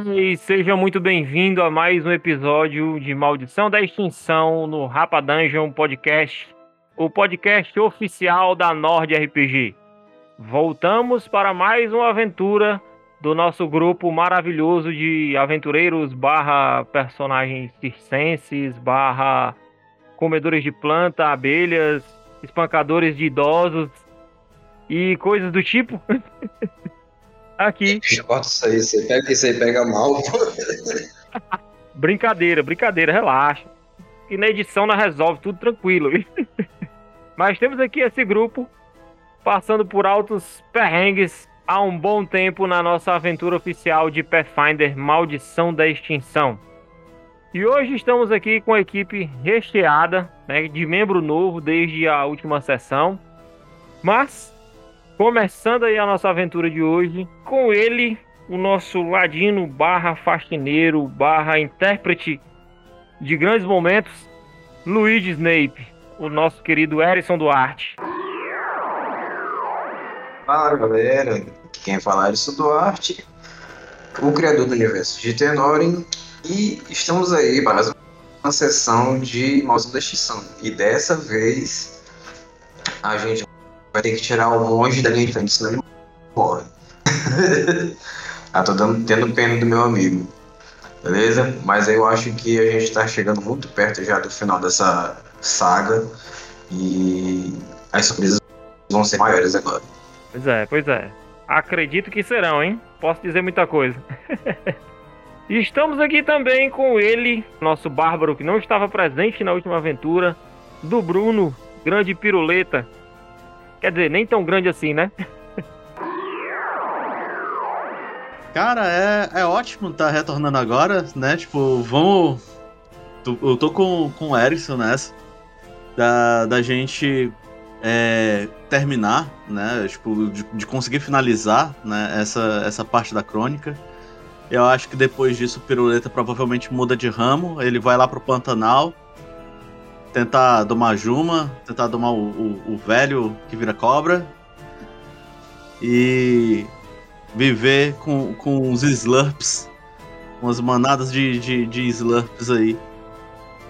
véi, seja muito bem-vindo a mais um episódio de Maldição da Extinção no Rapa Dungeon Podcast, o podcast oficial da Nord RPG. Voltamos para mais uma aventura do nosso grupo maravilhoso de aventureiros barra personagens circenses, barra comedores de planta, abelhas, espancadores de idosos e coisas do tipo. Aqui. Corta isso aí, você pega isso aí, pega mal. brincadeira, brincadeira, relaxa. E na edição nós resolve tudo tranquilo. Mas temos aqui esse grupo passando por altos perrengues há um bom tempo na nossa aventura oficial de Pathfinder Maldição da Extinção. E hoje estamos aqui com a equipe recheada, né, de membro novo desde a última sessão. Mas Começando aí a nossa aventura de hoje, com ele, o nosso ladino barra faxineiro barra intérprete de grandes momentos, Luigi Snape, o nosso querido Erison Duarte. Fala galera, quem fala é Erison Duarte, o criador do universo de Tenorin, e estamos aí para uma sessão de Maldição da Extinção. E dessa vez a gente vai ter que tirar o monge da linha de frente, senão ele morre. ah, tô dando, tendo pena do meu amigo. Beleza? Mas eu acho que a gente tá chegando muito perto já do final dessa saga. E as surpresas vão ser maiores agora. Pois é, pois é. Acredito que serão, hein? Posso dizer muita coisa. e estamos aqui também com ele, nosso bárbaro que não estava presente na última aventura, do Bruno, grande piruleta. Quer dizer, nem tão grande assim, né? Cara, é, é ótimo estar tá retornando agora, né? Tipo, vamos. Eu tô com, com o Erison nessa. Da, da gente é, terminar, né? Tipo, de, de, conseguir finalizar né? essa, essa parte da crônica. Eu acho que depois disso o Piruleta provavelmente muda de ramo. Ele vai lá pro Pantanal tentar domar Juma, tentar domar o, o, o, velho que vira cobra e viver com, com os Slurps, umas manadas de, de, de Slurps aí.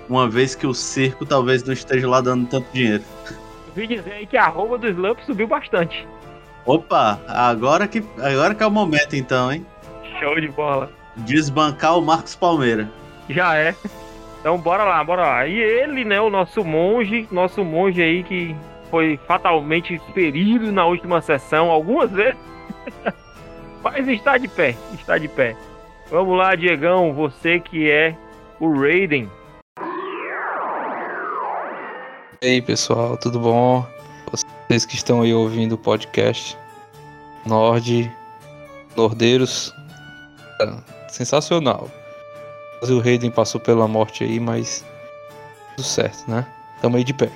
Uma vez que o circo talvez não esteja lá dando tanto dinheiro. Vi dizer aí que a roupa do Slurp subiu bastante. Opa, agora que, agora que é o momento então, hein? Show de bola. Desbancar o Marcos Palmeira. Já é. Então bora lá, bora lá. E ele, né, o nosso monge, nosso monge aí que foi fatalmente ferido na última sessão algumas vezes. Mas está de pé, está de pé. Vamos lá, Diegão, você que é o Raiden. E aí, pessoal, tudo bom? Vocês que estão aí ouvindo o podcast Nord, Nordeiros, sensacional o Raiden passou pela morte aí, mas tudo certo, né? Tamo aí de pé.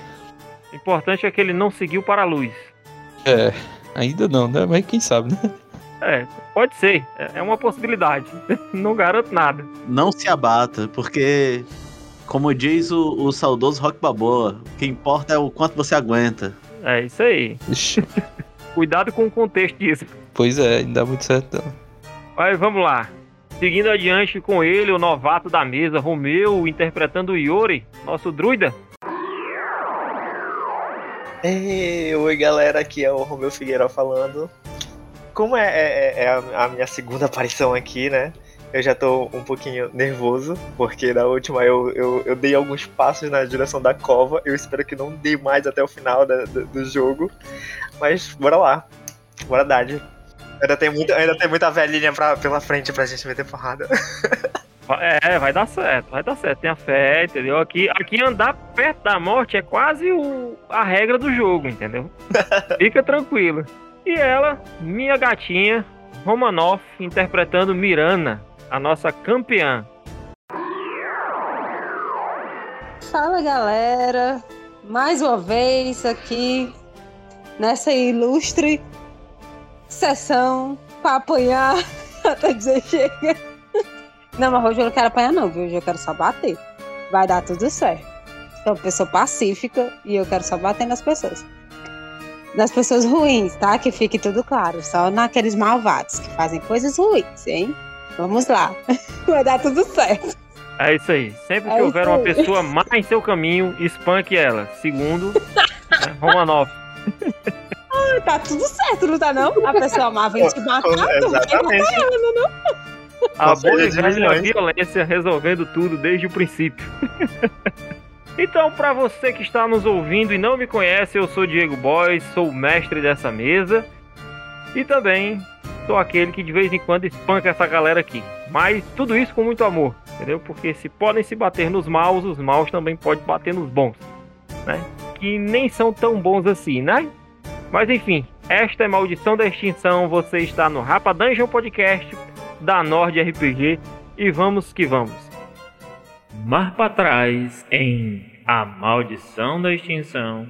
O importante é que ele não seguiu para a luz. É, ainda não, né? Mas quem sabe, né? É, pode ser. É uma possibilidade. não garanto nada. Não se abata, porque, como diz o, o saudoso Rock Baboa, o que importa é o quanto você aguenta. É isso aí. Cuidado com o contexto disso. Pois é, não dá muito certo não. Mas vamos lá. Seguindo adiante com ele, o novato da mesa, Romeu, interpretando Yori, nosso druida. Ei, oi galera, aqui é o Romeu Figueiredo falando. Como é, é, é a, a, minha segunda aparição aqui, né? Eu já tô um pouquinho nervoso, porque na última eu, eu, eu dei alguns passos na direção da cova. Eu espero que não dê mais até o final da, do, do jogo. Mas bora lá. Bora dar. Ainda tem, muito, ainda tem muita velhinha pra, pela frente pra gente meter porrada. É, vai dar certo, vai dar certo. Tenha fé, entendeu? Aqui, aqui andar perto da morte é quase o, a regra do jogo, entendeu? Fica tranquilo. E ela, minha gatinha, Romanoff, interpretando Mirana, a nossa campeã. Fala galera, mais uma vez aqui nessa ilustre sessão pra apanhar até dizer chega. Não, mas hoje eu não quero apanhar, não, viu? Hoje eu quero só bater. Vai dar tudo certo. Sou uma pessoa pacífica e eu quero só bater nas pessoas. Nas pessoas ruins, tá? Que fique tudo claro. Só naqueles malvados que fazem coisas ruins, hein? Vamos lá. Vai dar tudo certo. É isso aí. Sempre que É houver uma pessoa má em seu caminho, espanque ela. Segundo, né, Romanov. Tá tudo certo, não tá não? A pessoa má vem te matar, tu vai matar ela, não? A de velha milhões. violência resolvendo tudo desde o princípio. então, para você que está nos ouvindo e não me conhece, eu sou Diego Boys, sou o mestre dessa mesa e também sou aquele que de vez em quando espanca essa galera aqui. Mas tudo isso com muito amor, entendeu? Porque se podem se bater nos maus, os maus também podem bater nos bons, né? Que nem são tão bons assim, né? Mas enfim, esta é Maldição da Extinção. Você está no Rapa Dungeon Podcast da Nord RPG e vamos que vamos. Mar para trás em A Maldição da Extinção.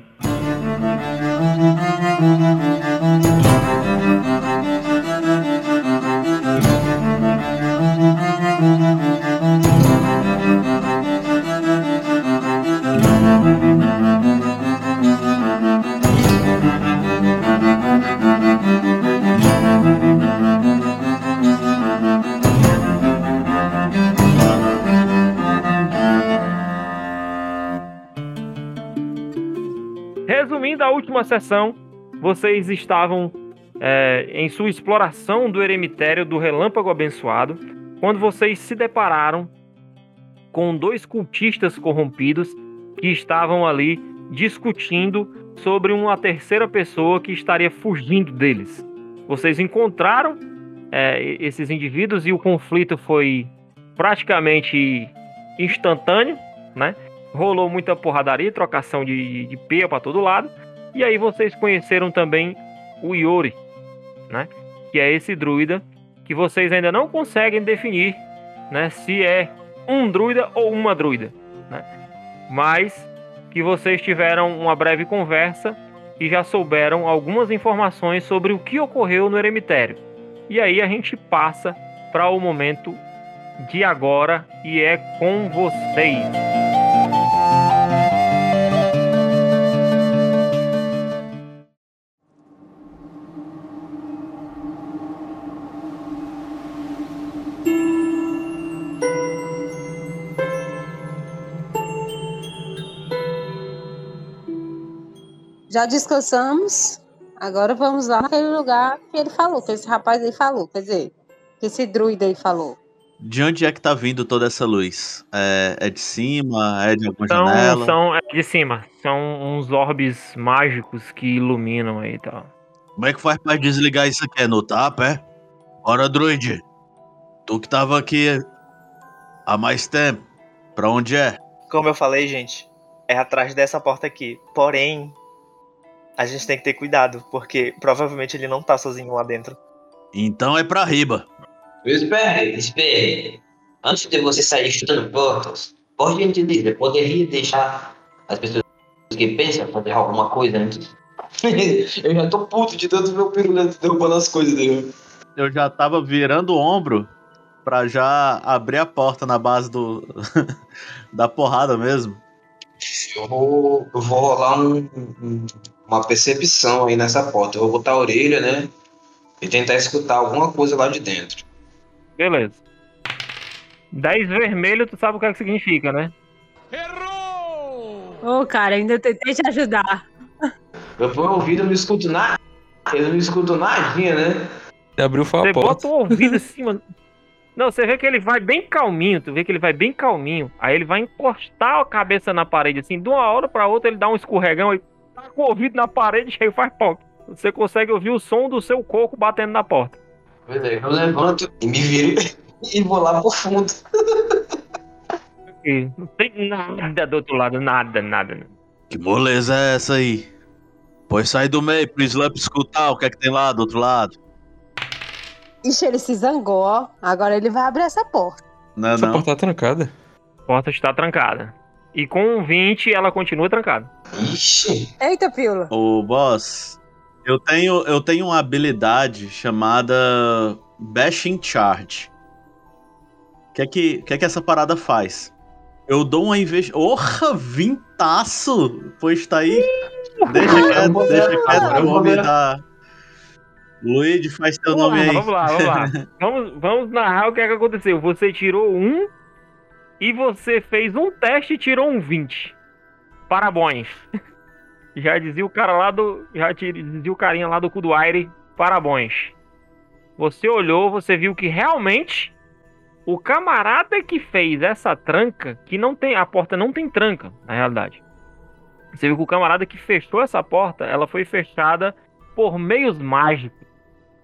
Resumindo a última sessão, vocês estavam é, em sua exploração do eremitério do Relâmpago Abençoado, quando vocês se depararam com dois cultistas corrompidos que estavam ali discutindo sobre uma terceira pessoa que estaria fugindo deles. Vocês encontraram é, esses indivíduos e o conflito foi praticamente instantâneo, né? rolou muita porradaria, trocação de, de peia para todo lado. E aí vocês conheceram também o Yori, né? Que é esse druida que vocês ainda não conseguem definir, né? Se é um druida ou uma druida, né? Mas que vocês tiveram uma breve conversa e já souberam algumas informações sobre o que ocorreu no eremitério. E aí a gente passa para o momento de agora e é com vocês. Já descansamos. Agora vamos lá naquele lugar que ele falou, que esse rapaz aí falou. Quer dizer, que esse druida aí falou. De onde é que tá vindo toda essa luz? É, é de cima? É de alguma São, janela? são é, de cima. São uns orbes mágicos que iluminam aí e tal. Como é que faz pra desligar isso aqui? É no tapa, é? Ora, druide. Tu que tava aqui há mais tempo. Pra onde é? Como eu falei, gente, é atrás dessa porta aqui. Porém, a gente tem que ter cuidado, porque provavelmente ele não tá sozinho lá dentro. Então é pra riba. Espere, espere. Antes de você sair chutando portas, por gentileza, poderia deixar as pessoas que pensam fazer alguma coisa antes? Eu já tô puto de tanto meu pirulento derrubando as coisas dele. Eu já tava virando o ombro pra já abrir a porta na base do da porrada mesmo. Eu vou, eu vou rolar um- um- uma percepção aí nessa porta. Eu vou botar a orelha, né? E tentar escutar alguma coisa lá de dentro. Beleza. 10 vermelho, tu sabe o que, é que significa, né? Ô, cara, ainda tentei te ajudar. Eu ponho o ouvido, eu não escuto nada. Eu não escuto nadinha, né? Ele abriu foi Você a porta. bota o ouvido assim, mano. Não, você vê que ele vai bem calminho, tu vê que ele vai bem calminho. Aí ele vai encostar a cabeça na parede, assim, de uma hora pra outra ele dá um escorregão e tá com o ouvido na parede e faz pop. Você consegue ouvir o som do seu coco batendo na porta. Beleza, é, eu levanto e me viro e vou lá pro fundo. Não tem nada do outro lado, nada, nada. Que moleza é essa aí? Pois sai do meio pro Slump escutar o que é que tem lá do outro lado. Ixi, ele se zangou, ó. Agora ele vai abrir essa porta. Não, é Essa não. porta tá trancada. A porta está trancada. E com 20 ela continua trancada. Ixi, Eita, Pílula. Ô, boss, eu tenho, eu tenho uma habilidade chamada Bashing Charge. O que é que, que é que essa parada faz? Eu dou uma investida. Orra, vintaço! Pois tá aí. Deixa quieto, deixa quieto, eu vou me dar. Luigi, faz teu Vamos nome lá, aí. vamos lá, vamos lá. vamos, vamos narrar o que, é que aconteceu. Você tirou um e você fez um teste e tirou um 20. Parabéns. Já dizia o cara lá do. Já dizia o carinha lá do cu do aire. Parabéns. Você olhou, você viu que realmente o camarada que fez essa tranca, que não tem. A porta não tem tranca, na realidade. Você viu que o camarada que fechou essa porta, ela foi fechada por meios mágicos.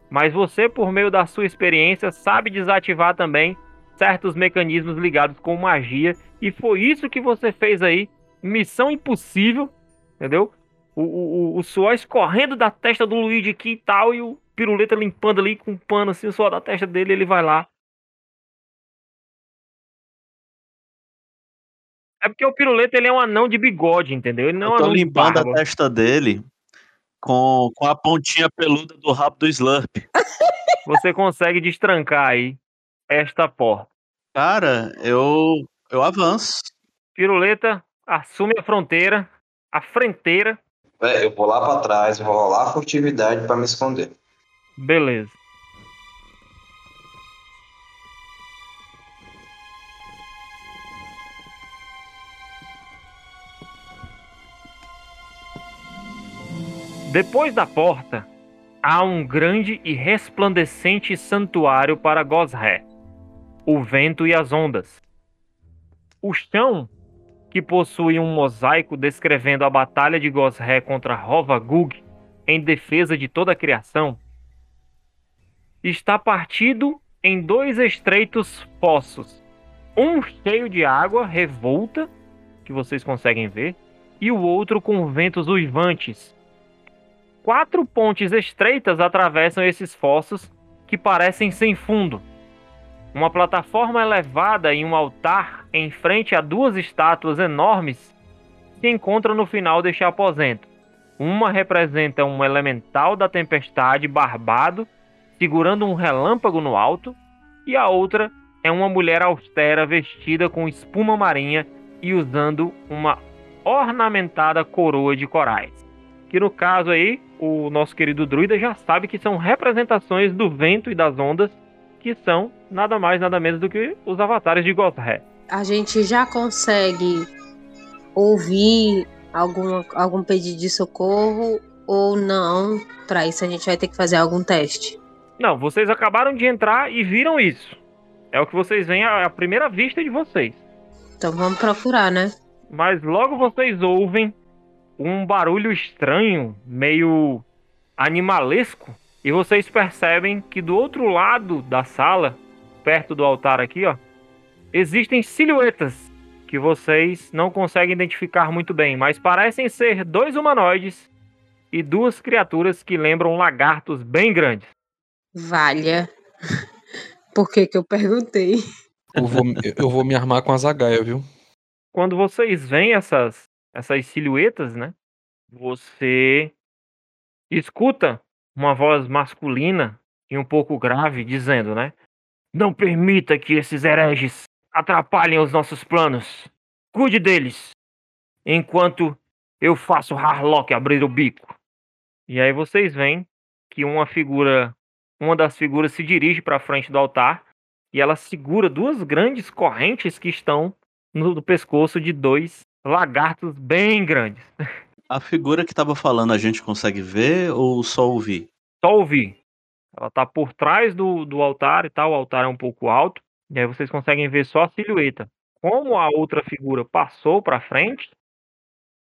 Mas você, por meio da sua experiência, sabe desativar também certos mecanismos ligados com magia. E foi isso que você fez aí. Missão impossível, entendeu? O, o, o- suor escorrendo da testa do Luigi aqui e tal, e o piruleta limpando ali com um pano assim, o suor da testa dele, ele vai lá. É porque o piruleta ele é um anão de bigode, entendeu? Ele não é um Eu tô anão de limpando a testa dele com, com a pontinha peluda do rabo do Slurp. Você consegue destrancar aí esta porta. Cara, eu, eu avanço. Piruleta assume a fronteira, a frenteira, É, eu vou lá pra trás, vou rolar a furtividade pra me esconder. beleza. Depois da porta, há um grande e resplandecente santuário para Gosré, o vento e as ondas. O chão, que possui um mosaico descrevendo a batalha de Gosré contra Rovagug em defesa de toda a criação, está partido em dois estreitos poços, um cheio de água revolta, que vocês conseguem ver, e o outro com ventos uivantes. Quatro pontes estreitas atravessam esses fossos que parecem sem fundo. Uma plataforma elevada em um altar em frente a duas estátuas enormes se encontra no final deste aposento. Uma representa um elemental da tempestade barbado, segurando um relâmpago no alto, e a outra é uma mulher austera vestida com espuma marinha e usando uma ornamentada coroa de corais. Que no caso aí, o nosso querido druida já sabe que são representações do vento e das ondas, que são nada mais nada menos do que os avatares de Gosré. A gente já consegue ouvir algum, algum pedido de socorro ou não? Para isso a gente vai ter que fazer algum teste. Não, vocês acabaram de entrar e viram isso. É o que vocês veem à à primeira vista de vocês. Então vamos procurar, né? Mas logo vocês ouvem um barulho estranho, meio animalesco, e vocês percebem que do outro lado da sala, perto do altar aqui, ó, existem silhuetas que vocês não conseguem identificar muito bem, mas parecem ser dois humanoides e duas criaturas que lembram lagartos bem grandes. Valha. Por que que eu perguntei? Eu vou, eu vou me armar com as agaias, viu? quando vocês veem essas, essas silhuetas, né? Você escuta uma voz masculina e um pouco grave dizendo, né? Não permita que esses hereges atrapalhem os nossos planos. Cuide deles, enquanto eu faço Harlock abrir o bico. E aí vocês veem que uma figura, uma das figuras se dirige para frente do altar e ela segura duas grandes correntes que estão no, pescoço de dois lagartos bem grandes. A figura que tava falando, a gente consegue ver ou só ouvir? Só ouvir. Ela tá por trás do, do altar e tal. O altar é um pouco alto. E aí vocês conseguem ver só a silhueta. Como a outra figura passou para frente,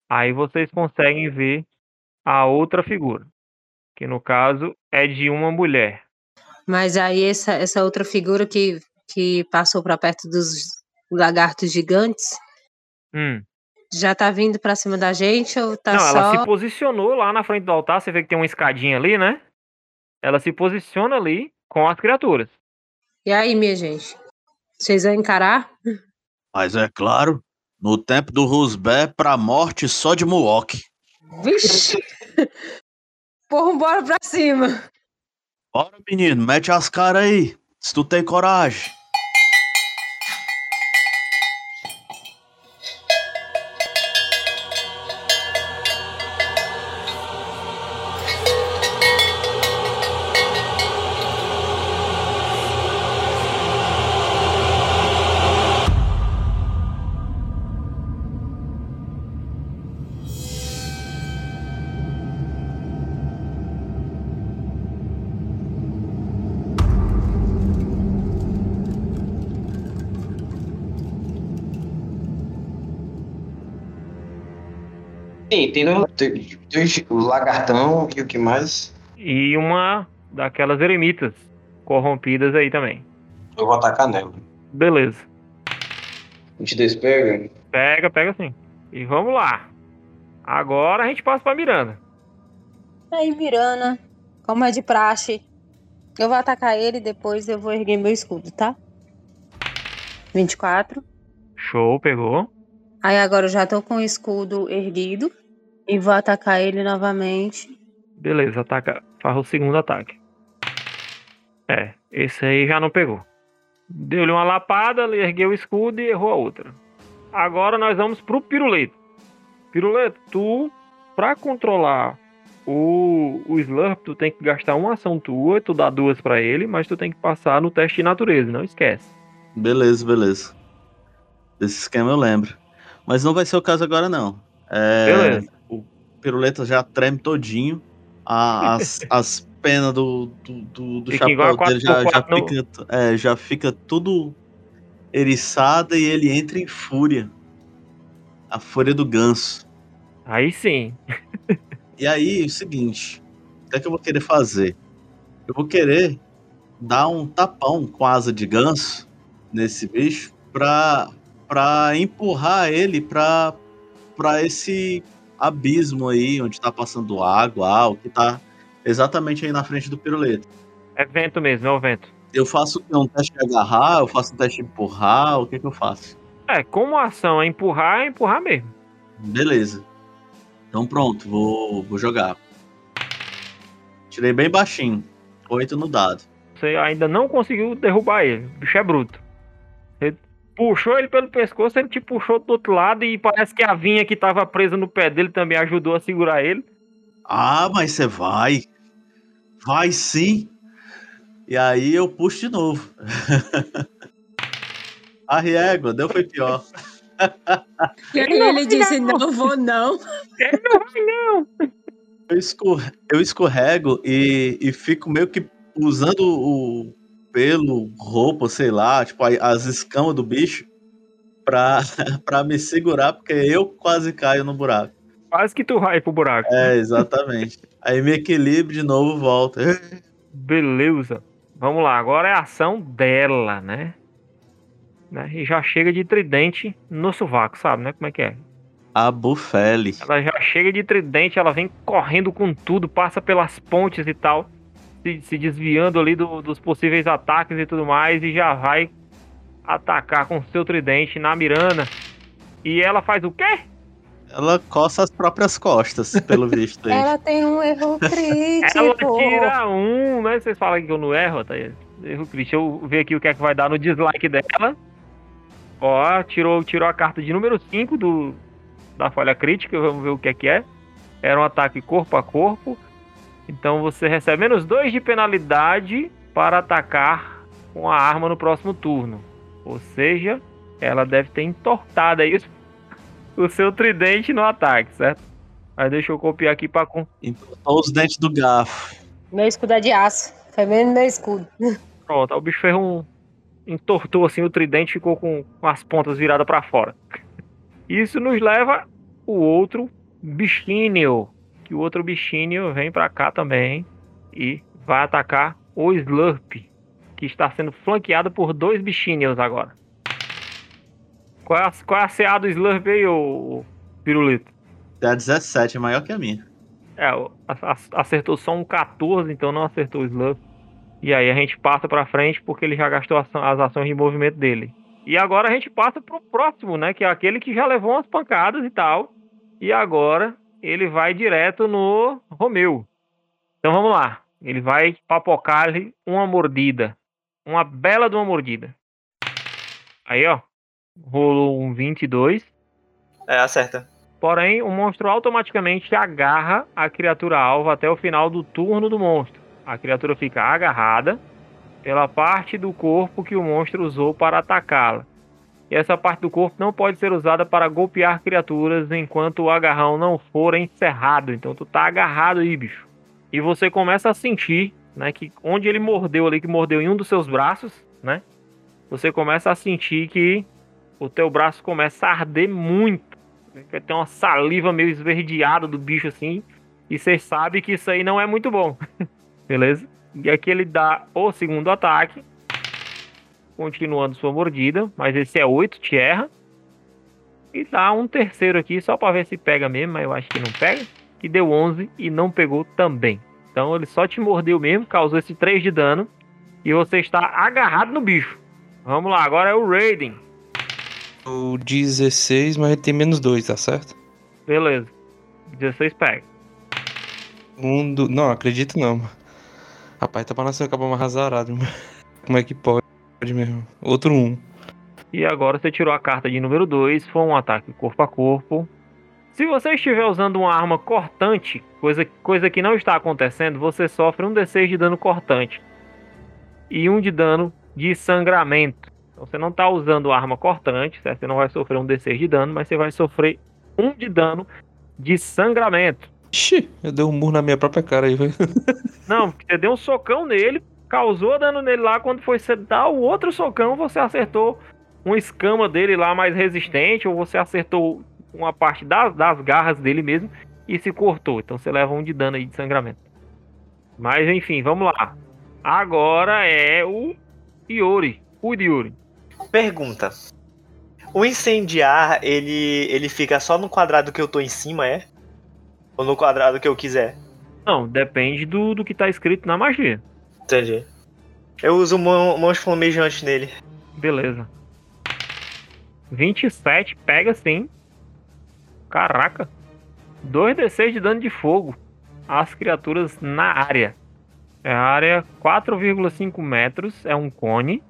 aí vocês conseguem ver a outra figura. Que no caso é de uma mulher. Mas aí essa, essa outra figura que, que passou para perto dos lagartos gigantes Hum. Já tá vindo para cima da gente ou tá Não, só ela se posicionou lá na frente do altar. Você vê que tem uma escadinha ali, né? Ela se posiciona ali com as criaturas. E aí, minha gente? Vocês vão encarar? Mas é claro, no tempo do Rusbé, pra morte só de Muok. Vixe! Porra, bora pra cima! Bora, menino, mete as caras aí, se tu tem coragem. Tem, o lagartão e o que mais? E uma daquelas eremitas corrompidas aí também. Eu vou atacar nela. Beleza. 22 pega. Pega, pega sim. E vamos lá. Agora a gente passa pra Miranda. Aí, Mirana, como é de praxe, eu vou atacar ele e depois eu vou erguer meu escudo, tá? 24. Show, pegou. Aí agora eu já tô com o escudo erguido e vou atacar ele novamente. Beleza, ataca. Faz o segundo ataque. É, esse aí já não pegou. Deu-lhe uma lapada, ele ergueu o escudo e errou a outra. Agora nós vamos pro Piruleto. Piruleto, tu, pra controlar o, o Slurp, tu tem que gastar uma ação tua, tu dá duas pra ele, mas tu tem que passar no teste de natureza, não esquece. Beleza, beleza. Desse esquema eu lembro. Mas não vai ser o caso agora, não. É, Beleza. Piruleta já treme todinho. A- as, as penas do, do, do, do chapéu dele já, já, 4x4 no- fica, é, já fica tudo eriçada e ele entra em fúria. A fúria do ganso. Aí sim. E aí, o seguinte, o que é que eu vou querer fazer? Eu vou querer dar um tapão com a asa de ganso nesse bicho pra, pra empurrar ele pra, pra esse abismo aí, onde tá passando água, algo, que tá exatamente aí na frente do piruleta. É vento mesmo, é o vento. Eu faço o um teste de agarrar, eu faço um teste de empurrar, o que que eu faço? É, como a ação é empurrar, é empurrar mesmo. Beleza. Então pronto, vou, vou jogar. Tirei bem baixinho. Oito no dado. Você ainda não conseguiu derrubar ele. O bicho é bruto. Puxou ele pelo pescoço, ele te puxou do outro lado e parece que a vinha que tava presa no pé dele também ajudou a segurar ele. Ah, mas você vai. Vai sim. E aí eu puxo de novo. a régua, deu foi pior. E aí ele disse: Não vou, não. Eu, escorre- eu escorrego e, e fico meio que usando o pelo, roupa, sei lá, tipo as escamas do bicho pra, pra me segurar, porque eu quase caio no buraco. Quase que tu vai pro buraco. É, exatamente. Aí me equilibro de novo, volta. Beleza. Vamos lá, agora é a ação dela, né? né? E já chega de tridente no sovaco, sabe, né? Como é que é? A Bufele. Ela já chega de tridente, ela vem correndo com tudo, passa pelas pontes e tal, se, se desviando ali do- dos possíveis ataques e tudo mais, e já vai atacar com seu tridente na Mirana. E ela faz o quê? Ela coça as próprias costas, pelo visto aí. Ela tem um erro Ela crítico. tira um, né? Vocês falam que eu não erro, tá? Erro crítico. Deixa eu ver aqui o que é que vai dar no dislike dela. Ó, tirou, tirou a carta de número 5 do, da falha crítica. Vamos ver o que é que é. Era um ataque corpo a corpo. Então você recebe menos 2 de penalidade para atacar com a arma no próximo turno. Ou seja, ela deve ter entortado aí o seu tridente no ataque, certo? Mas deixa eu copiar aqui para Entortou os dentes do garfo. Meu escudo é de aço. Foi mesmo meu escudo. Pronto, o bicho fez um. Entortou assim o tridente ficou com, com as pontas viradas pra fora. Isso nos leva o outro bichinho. Que o outro bichinho vem pra cá também e vai atacar o Slurp. Que está sendo flanqueado por dois bichinhos agora. Qual é a, qual é a CA do Slurp aí, ô Pirulito? A 17 é maior que a minha. É, acertou só um 14, então não acertou o Slurp. E aí a gente passa pra frente porque ele já gastou as ações de movimento dele. E agora a gente passa pro próximo, né? Que é aquele que já levou umas pancadas e tal. E agora ele vai direto no Romeu. Então vamos lá. Ele vai papocar-lhe uma mordida. Uma bela de uma mordida. Aí, ó. Rolou um 22. É, acerta. Porém, o monstro automaticamente agarra a criatura alvo até o final do turno do monstro. A criatura fica agarrada pela parte do corpo que o monstro usou para atacá-la. E essa parte do corpo não pode ser usada para golpear criaturas enquanto o agarrão não for encerrado. Então tu tá agarrado aí, bicho. E você começa a sentir, né, que onde ele mordeu ali, que mordeu em um dos seus braços, né? Você começa a sentir que o teu braço começa a arder muito Tem uma saliva meio esverdeada do bicho assim. E você sabe que isso aí não é muito bom. Beleza? E aqui ele dá o segundo ataque. Continuando sua mordida. Mas esse é 8, te erra. E dá um terceiro aqui, só pra ver se pega mesmo. Mas eu acho que não pega. Que deu 11 e não pegou também. Então ele só te mordeu mesmo, causou esse 3 de dano. E você está agarrado no bicho. Vamos lá, agora é o Raiden. O 16, mas ele tem menos 2, tá certo? Beleza. 16 pega. Um do... Não, acredito não. mano. Rapaz, tá parecendo acabar mais azarado. Como é que pode mesmo? Outro 1. E agora você tirou a carta de número 2, foi um ataque corpo a corpo. Se você estiver usando uma arma cortante, coisa, coisa que não está acontecendo, você sofre um D6 de dano cortante e um de dano de sangramento. Então você não está usando arma cortante, certo? Você não vai sofrer um D6 de dano, mas você vai sofrer um de dano de sangramento. Ixi, eu dei um murro na minha própria cara aí, velho. Não, porque você deu um socão nele, causou dano nele lá. Quando foi você dar o outro socão, você acertou uma escama dele lá mais resistente, ou você acertou uma parte das, das garras dele mesmo e se cortou. Então você leva um de dano aí de sangramento. Mas enfim, vamos lá. Agora é o Yuri. O Yuri. Pergunta. O incendiar, ele, ele fica só no quadrado que eu tô em cima, é? Ou no quadrado que eu quiser? Não, depende do, do que tá escrito na magia. Entendi. Eu uso mão- mãos flamejantes nele. Beleza. 27, pega sim. Caraca. 2d6 de dano de fogo. As criaturas na área. É a área 4,5 metros. É um cone.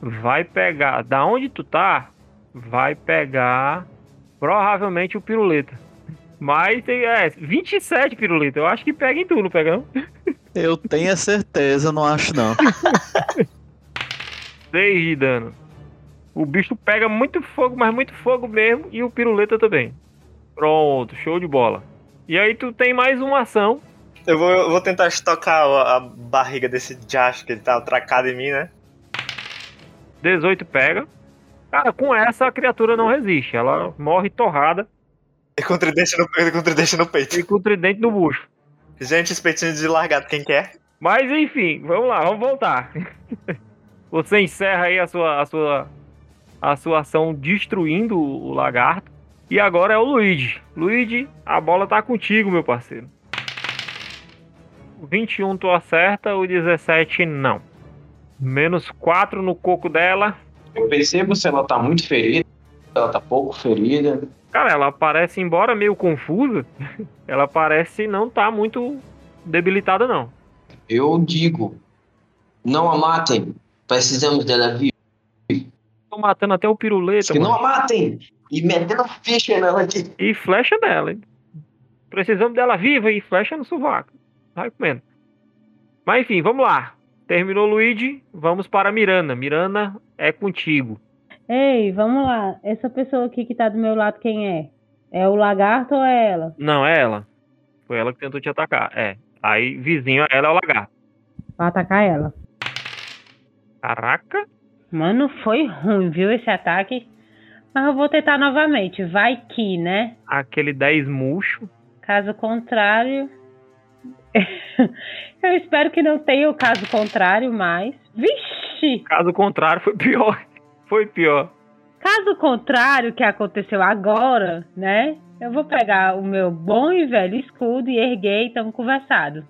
Vai pegar. Da onde tu tá? Vai pegar. Provavelmente o piruleta. Mas tem. É, 27 piruleta. Eu acho que pega em tu, não pega não? Eu tenho a certeza, não acho não. 6 de dano. O bicho pega muito fogo, mas muito fogo mesmo. E o piruleta também. Pronto, show de bola. E aí tu tem mais uma ação. Eu vou, eu vou tentar estocar a, a barriga desse Josh que ele tá atracado em mim, né? 18 pega. Cara, com essa a criatura não resiste. Ela morre torrada E com o tridente no, e com o tridente no peito. e com o tridente no bucho. Gente, espetinho de largado, quem quer? Mas enfim, vamos lá, vamos voltar. Você encerra aí a sua, a sua, a sua ação destruindo o lagarto. E agora é o Luigi. Luigi, a bola tá contigo, meu parceiro. O 21 tu acerta, o 17 não. Menos 4 no coco dela. Eu percebo se ela tá muito ferida, ela tá pouco ferida. Cara, ela parece, embora meio confusa, ela parece não tá muito debilitada, não. Eu digo, não a matem. Precisamos dela viva. Tô matando até o piruleta, Que não a matem! E metendo ficha nela aqui. E flecha nela, hein? Precisamos dela viva e flecha no sovaco. Vai comendo. Mas enfim, vamos lá. Terminou o Luigi, vamos para Miranda. Miranda é contigo. Ei, vamos lá. Essa pessoa aqui que tá do meu lado, quem é? É o lagarto ou é ela? Não, é ela. Foi ela que tentou te atacar. É. Aí, vizinho, ela é o lagarto. Pra atacar ela. Caraca. Mano, foi ruim, viu, esse ataque? Mas eu vou tentar novamente. Vai que, né? Aquele 10 murcho. Caso contrário. eu espero que não tenha o caso contrário, mas. Vixe! Caso contrário, foi pior. Foi pior. Caso contrário, que aconteceu agora, né? Eu vou pegar o meu bom e velho escudo e erguer e estamos conversado.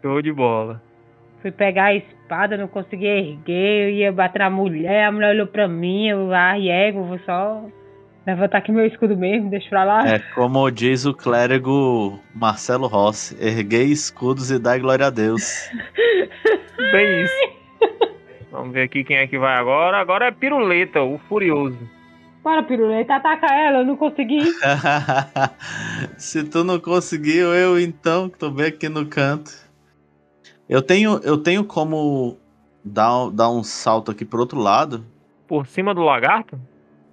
Show de bola. Fui pegar a espada, não consegui erguer, eu ia bater na mulher, a mulher olhou pra mim, eu arrego, vou só levantar aqui meu escudo mesmo, deixa pra lá. É como diz o clérigo Marcelo Rossi: erguei escudos e dai glória a Deus. Bem isso. Vamos ver aqui quem é que vai agora. Agora é Piruleta, o Furioso. Bora, piruleta, ataca ela, eu não consegui. Se tu não conseguiu, eu então, que tô bem aqui no canto. Eu tenho, eu tenho como dar, dar um salto aqui pro outro lado. Por cima do lagarto?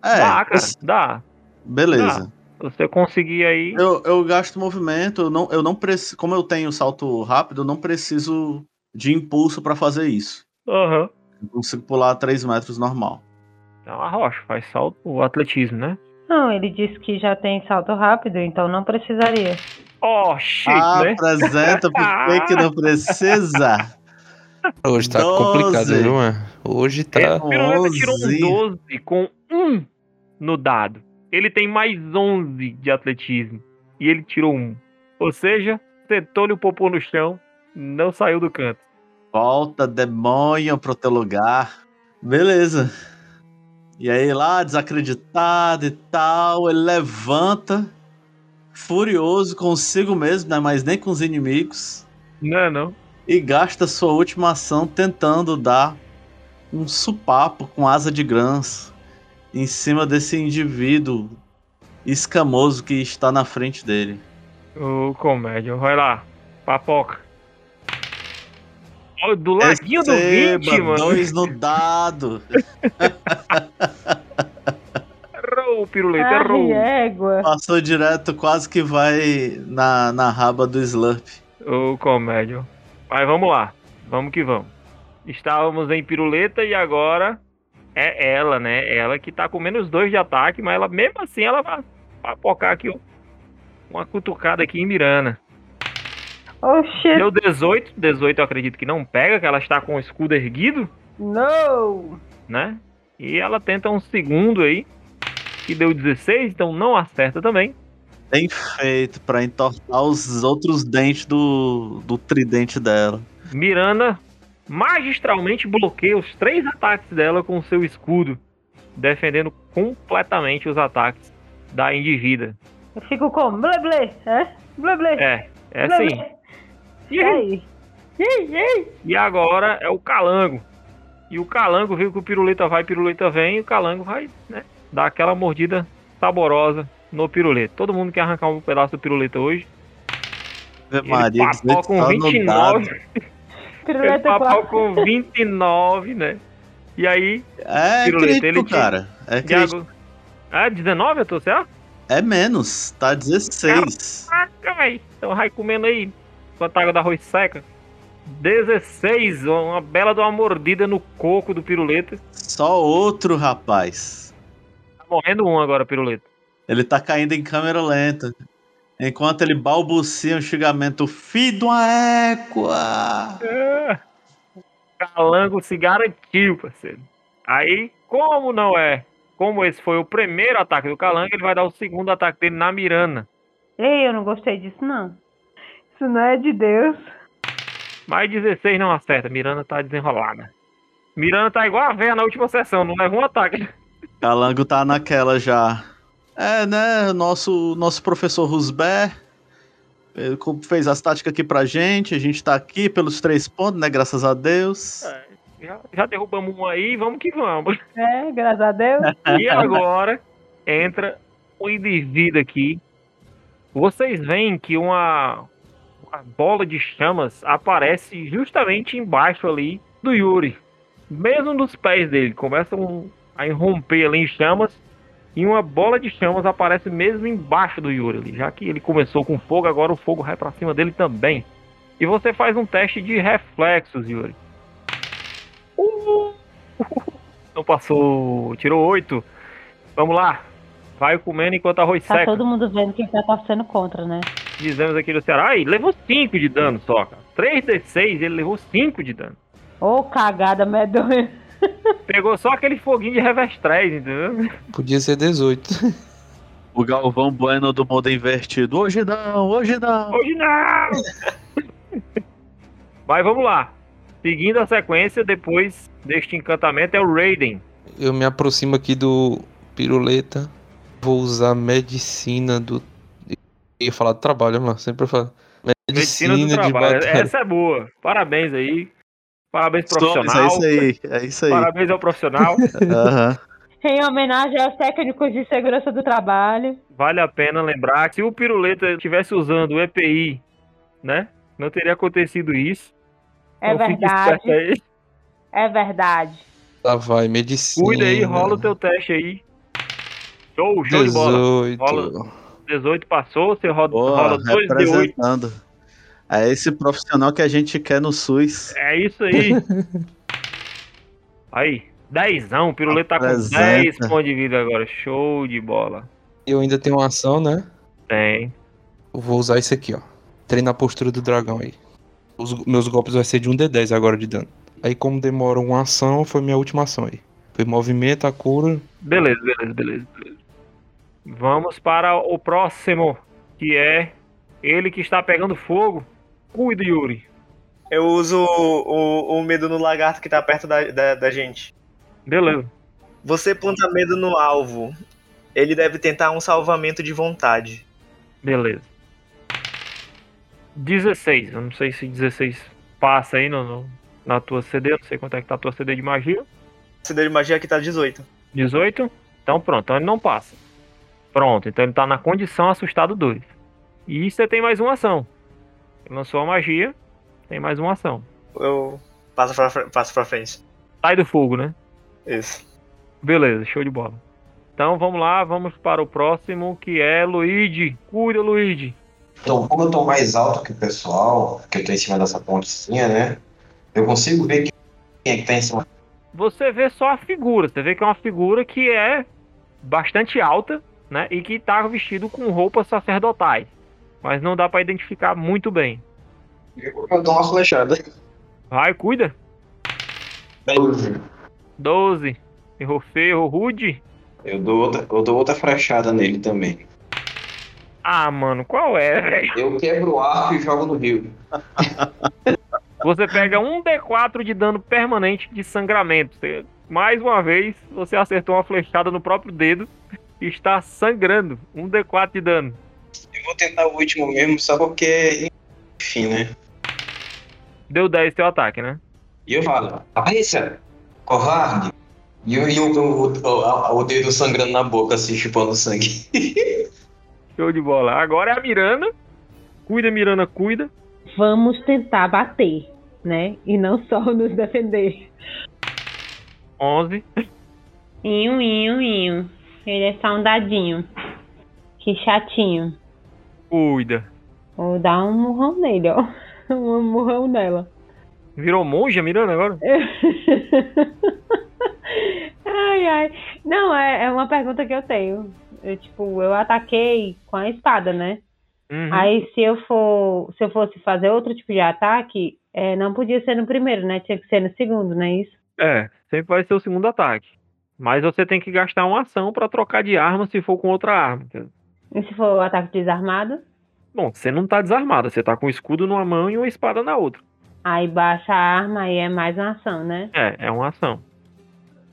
É, dá, cara. esse- Dá. beleza. Se você conseguir aí. Eu, eu gasto movimento, eu não, eu não preciso. Como eu tenho salto rápido, eu não preciso de impulso pra fazer isso. Aham. Eu consigo pular 3 metros normal. É uma rocha, faz só o atletismo, né? Não, ele disse que já tem salto rápido, então não precisaria. Oh, shit, Ah, né? apresenta por que que não precisa. Hoje tá Doze. complicado, viu, mano? Hoje tá. O Piruleta tirou um 11. 12 com 1 no dado. Ele tem mais 11 de atletismo. E ele tirou 1. Ou seja, sentou-lhe o popô no chão, não saiu do canto. Volta, demônio, pro teu lugar. Beleza. E aí lá, desacreditado e tal, ele levanta, furioso consigo mesmo, né? Mas nem com os inimigos. Não, não. E gasta sua última ação tentando dar um supapo com asa de grãs em cima desse indivíduo escamoso que está na frente dele. Ô, comédia, vai lá. Papoca. Do ladinho do 20, Receba mano. dois no dado. Errou, o piruleta, Ai, errou. égua. Passou direto, quase que vai na, na raba do Slurp. Ô, comédia. Mas vamos lá. Vamos que vamos. Estávamos em piruleta e agora é ela, né? Ela que tá com menos dois de ataque, mas ela mesmo assim ela vai papocar aqui, ó. Uma cutucada aqui em Mirana. Oh. Deu 18. 18 eu acredito que não pega, que ela está com o escudo erguido, No! né? E ela tenta um segundo aí. Que deu 16, então não acerta também. Bem feito pra entortar os outros dentes do, do tridente dela. Miranda magistralmente bloqueia os três ataques dela com o seu escudo, defendendo completamente os ataques da indivídua. Eu fico com blé blé, é? Blé blé. É, é blé, assim. blé. E agora é o calango. E o calango viu que o piruleta vai, piruleta vem, e o calango vai, né, dar aquela mordida saborosa no piruleta. Todo mundo quer arrancar um pedaço do piruleta hoje. Ave Ele Maria, papou 18 com tá no 29. dado. Ele Piruleta papou com 29, né? E aí, É Piruleta, crítico, ele tira- cara. É crítico. Ah, 19, eu tô certo? É menos, tá 16. Caraca, véi. Então vai comendo aí. Enquanto a água da arroz seca. 16, uma bela de uma mordida no coco do piruleta. Só outro rapaz. Tá morrendo um agora, piruleta. Ele tá caindo em câmera lenta. Enquanto ele balbucia um xingamento, filho de uma égua. Ah, Calango se garantiu, parceiro. Aí, como não é? Como esse foi o primeiro ataque do Calango, ele vai dar o segundo ataque dele na Mirana. Ei, eu não gostei disso, não. Isso não é de Deus. Mais 16 não acerta. Mirana tá desenrolada. Mirana tá igual a véia na última sessão, não leva um ataque. Calango tá naquela já. É, né? Nosso, nosso professor co- fez as táticas aqui pra gente. A gente tá aqui pelos três pontos, né? Graças a Deus. Já, já derrubamos um aí, vamos que vamos. É, graças a Deus. E agora entra um indivíduo aqui. Vocês veem que uma, uma bola de chamas aparece justamente embaixo ali do Yuri. Mesmo nos pés dele. Começam a irromper ali em chamas. E uma bola de chamas aparece mesmo embaixo do Yuri ali. Já que ele começou com fogo, agora o fogo vai pra cima dele também. E você faz um teste de reflexos, Yuri. Uh! Não passou. Tirou 8. Vamos lá. Vai comendo enquanto arroz Tá seca. todo mundo vendo quem tá torcendo contra, né? Dizemos aqui no Ceará. Ai, levou 5 de dano só, cara. 3d6, ele levou 5 de dano. Ô, cagada medonha. Pegou só aquele foguinho de revestrez, entendeu? Podia ser 18. O Galvão Bueno do modo invertido. Hoje não, hoje não. Hoje não! Mas vamos lá. Seguindo a sequência, depois deste encantamento é o Raiden. Eu me aproximo aqui do piruleta. Vou usar medicina do. Eu ia falar do trabalho, mano. Sempre eu falo. Medicina do de trabalho. batalha. Essa é boa. Parabéns aí. Parabéns Somos, profissional. é isso aí, é isso aí. Parabéns ao profissional. Em homenagem aos técnicos de segurança do trabalho. vale a pena lembrar que se o Piruleta estivesse usando o EPI, né? Não teria acontecido isso. É Então verdade. É verdade. Lá vai, medicina. Cuida aí, rola o teu teste aí. Show, show de bola. 18. Rola. 18 passou, você roda, Boa, rola 2 de 8. representando. É esse profissional que a gente quer no SUS. É isso aí. aí, dezão, o Piruleta tá com Apresenta. 10 pontos de vida agora. Show de bola. Eu ainda tenho uma ação, né? Tem. Eu vou usar isso aqui, ó. Treina a postura do dragão aí. Os meus golpes vai ser de 1d10 agora de dano. Aí como demora uma ação, foi minha última ação aí. Foi movimento, a cura. Beleza, beleza, beleza, beleza. Vamos para o próximo, que é ele que está pegando fogo. Cuida, Yuri. Eu uso o, o, o medo no lagarto que tá perto da, da, da gente. Beleza. Você planta medo no alvo. Ele deve tentar um salvamento de vontade. Beleza. 16. Eu não sei se 16 passa aí no, no- na tua CD. Eu não sei quanto é que tá a tua CD de magia. CD de magia aqui tá 18. 18? Então pronto, então ele não passa. Pronto, então ele tá na condição assustado 2. E você tem mais uma ação. Ele lançou a magia, tem mais uma ação. Eu passo pra, passo pra frente. Sai do fogo, né? Isso. Beleza, show de bola. Então vamos lá, vamos para o próximo que é Luigi. Cuida, Luigi. Então, como eu tô mais alto que o pessoal, que eu tô em cima dessa pontezinha, né? Eu consigo ver quem é que tá em cima. Você vê só a figura, você vê que é uma figura que é bastante alta, né? E que tá vestido com roupas sacerdotais. Mas não dá pra identificar muito bem. Eu dou uma flechada. Vai, cuida. 12. Errou feio, errou rude. Eu dou outra, eu dou outra flechada nele também. Ah, mano, qual é, velho? Eu quebro o arco e jogo no rio. Você pega um D4 de dano permanente de sangramento. Mais uma vez, você acertou uma flechada no próprio dedo está sangrando. Um D4 de dano. Eu vou tentar o último mesmo, só porque. Enfim, né? Deu 10 teu ataque, né? E eu falo, apareça! Covarde! E eu e o, o, o, o dedo sangrando na boca, assim, chupando sangue. Show de bola. Agora é a Miranda. Cuida, Miranda, cuida. Vamos tentar bater, né? E não só nos defender. 11. Inho, inho, inho. Ele é só um dadinho. Que chatinho. Cuida. Vou dar um murrão nele, ó. Um murrão nela. Virou monja, Miranda, agora? ai, ai. Não, é, é uma pergunta que eu tenho. Eu, tipo, eu ataquei com a espada, né? Uhum. Aí se eu for, se eu fosse fazer outro tipo de ataque, é, não podia ser no primeiro, né? Tinha que ser no segundo, não é isso? É, sempre vai ser o segundo ataque. Mas você tem que gastar uma ação pra trocar de arma se for com outra arma. E se for o ataque desarmado? Bom, você não tá desarmada, você tá com o escudo numa mão e uma espada na outra. Aí baixa a arma e é mais uma ação, né? É, é uma ação.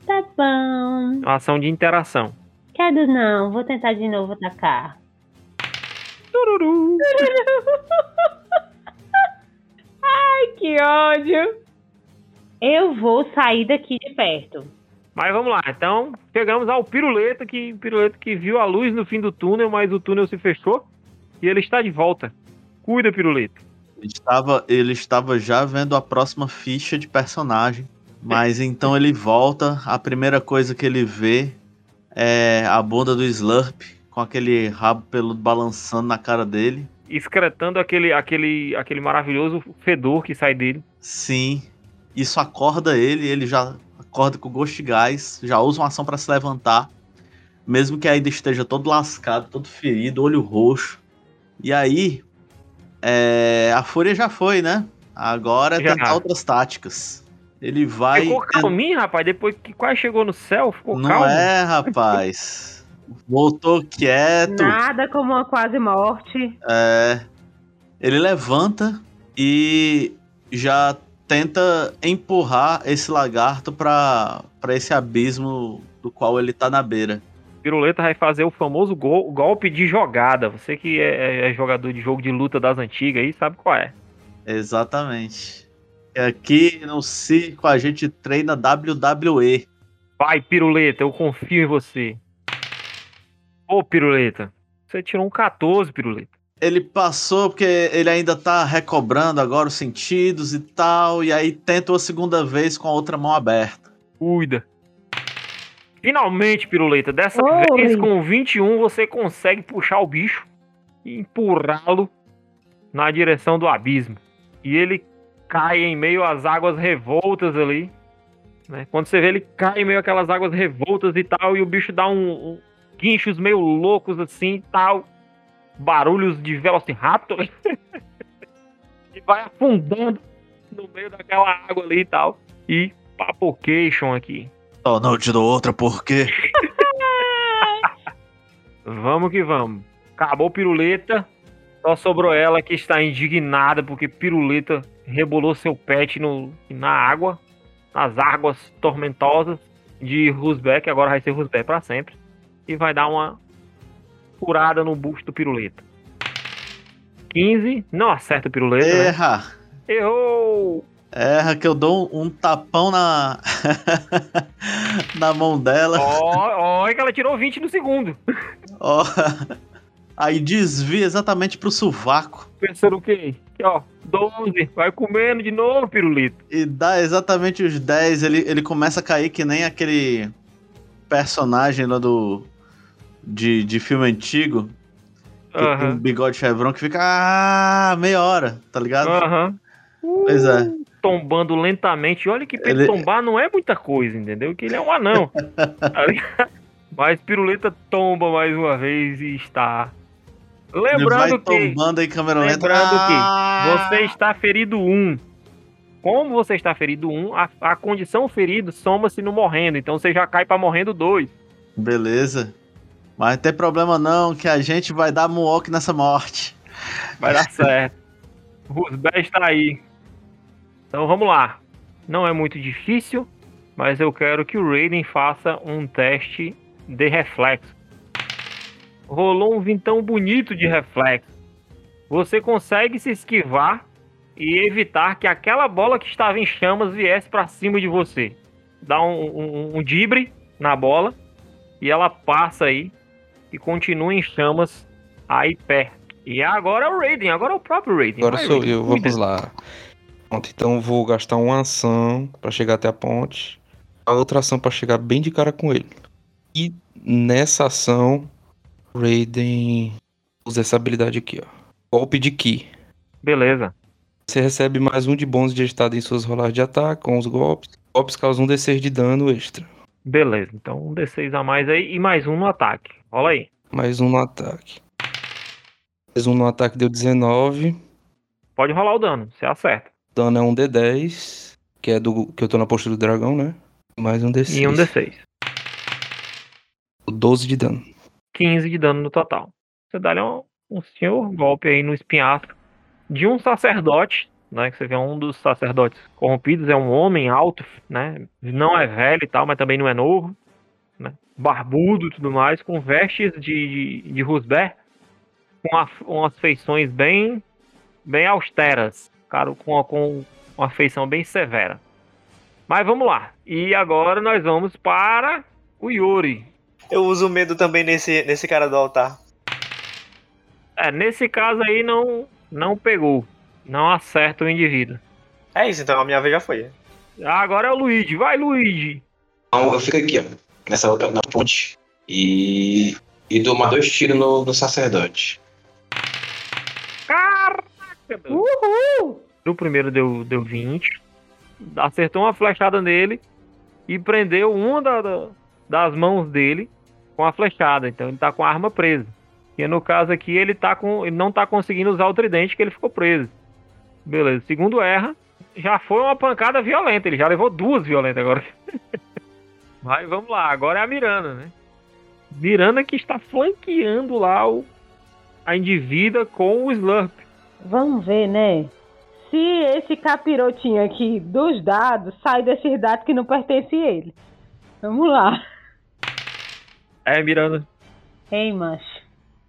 Tá bom. Uma ação de interação. Quero não, vou tentar de novo atacar. Tururu. Ai, que ódio. Eu vou sair daqui de perto. Mas vamos lá, então chegamos ao Piruleta, que Piruleta que viu a luz no fim do túnel, mas o túnel se fechou e ele está de volta. Cuida, Piruleta. Ele estava, ele estava já vendo a próxima ficha de personagem. Mas então ele volta. A primeira coisa que ele vê é a bunda do Slurp com aquele rabo peludo balançando na cara dele. Excretando aquele, aquele, aquele maravilhoso fedor que sai dele. Sim, isso acorda ele. Ele já acorda com gosto de gás. Já usa uma ação para se levantar. Mesmo que ainda esteja todo lascado, todo ferido, olho roxo. E aí, é, a fúria já foi, né? Agora é Já. tentar outras táticas. Ele vai. Ficou calminho, rapaz, depois que quase chegou no céu, ficou Não calmo. é, rapaz. Voltou quieto. Nada como uma quase morte. É, ele levanta e já tenta empurrar esse lagarto pra pra esse abismo do qual ele tá na beira. Piruleta vai fazer o famoso gol- golpe de jogada. Você que é, é jogador de jogo de luta das antigas aí, sabe qual é. Exatamente. Aqui no circo a gente treina WWE. Vai, Piruleta, eu confio em você. Ô, Piruleta, você tirou um 14, Piruleta. Ele passou porque ele ainda tá recobrando agora os sentidos e tal, e aí tenta uma segunda vez com a outra mão aberta. Cuida. Finalmente, Piruleta, dessa Oi. vez com 21 você consegue puxar o bicho e empurrá-lo na direção do abismo. E ele cai em meio às águas revoltas ali. né? Quando você vê ele cai em meio àquelas águas revoltas e tal, e o bicho dá um, um, guinchos meio loucos assim tal. Barulhos de Velociraptor. e vai afundando no meio daquela água ali e tal. E papocation aqui. Oh, não te dou outra porque. Vamos que vamos. Acabou Piruleta. Só sobrou ela que está indignada porque Piruleta rebolou seu pet no, na água, nas águas tormentosas de Rusbeck. Agora vai ser Rusbeck para sempre. E vai dar uma furada no busto do Piruleta. 15. Não acerta o Piruleta. né? Erra! Errou! Erra que eu dou um, um tapão na. na mão dela. Ó, ó, é que ela tirou 20 no segundo. Ó. Aí desvia exatamente pro sovaco. Pensando o quê? Ó, 12. Vai comendo de novo, Pirulito. E dá exatamente os 10. Ele, ele começa a cair que nem aquele personagem lá do. De, de filme antigo. Que tem um Aham. bigode chevron que fica. Ah, meia hora, tá ligado? Aham. Pois é. Tombando lentamente. Olha que pra ele tombar não é muita coisa, entendeu? Que ele é um anão. Tá? Mas Piruleta tomba mais uma vez e está. Lembrando que. Lembrando que Ah! Você está ferido 1. Como você está ferido 1, a, a condição ferido soma-se no morrendo. Então você já cai pra morrendo 2. Beleza. Mas não tem problema não, que a gente vai dar muok nessa morte. Vai dar certo. Rusbé está aí. Então vamos lá. Não é muito difícil, mas eu quero que o Raiden faça um teste de reflexo. Rolou um vintão bonito de reflexo. Você consegue se esquivar e evitar que aquela bola que estava em chamas viesse para cima de você. Dá um, um, um dibre na bola e ela passa aí e continua em chamas aí perto. E agora é o Raiden, agora é o próprio Raiden. Agora Vai, sou Raiden, eu, vamos lá. Pronto, então vou gastar uma ação pra chegar até a ponte. A outra ação pra chegar bem de cara com ele. E nessa ação, Raiden usa essa habilidade aqui, ó. Golpe de Ki. Beleza. Você recebe mais um de bônus de estado em suas rolagens de ataque com os golpes. Golpes causam um D6 de dano extra. Beleza. Então um D6 a mais aí e mais um no ataque. Rola aí. Mais um no ataque. Mais um no ataque deu 19. Pode rolar o dano, você acerta. Dano é um D10. Que é do que eu tô na postura do dragão, né? Mais um D6. E um D6. 12 de dano. 15 de dano no total. Você dá-lhe um, um senhor golpe aí no espinhaço de um sacerdote, né? Que você vê um dos sacerdotes corrompidos, é um homem alto, né? Não é velho e tal, mas também não é novo, né? Barbudo e tudo mais, com vestes de, de, de Rusber, com a- umas feições bem, bem austeras, cara, com, com uma feição bem severa. Mas vamos lá. E agora nós vamos para o Yuri. Eu uso medo também nesse, nesse cara do altar. É, nesse caso aí não, não pegou. Não acerta o indivíduo. É isso, então a minha vez já foi. Agora é o Luigi. Vai, Luigi. Então eu fico aqui, ó, nessa outra na ponte. E. E dou mais dois tiros no, no sacerdote. Caraca! meu. Uhul! O primeiro deu, deu 20. Acertou uma flechada nele. E prendeu uma da- da- das mãos dele com a flechada. Então ele tá com a arma presa. E no caso aqui ele, tá com, ele não tá conseguindo usar o tridente que ele ficou preso. Beleza. Segundo erra, já foi uma pancada violenta. Ele já levou duas violentas agora. Mas vamos lá, agora é a Miranda, né? Miranda que está flanqueando lá o, a indivídua com o Slurp. Vamos ver, né? Se esse capirotinho aqui dos dados sai desses dados que não pertencem a ele. Vamos lá. É, Miranda. Ei, macho.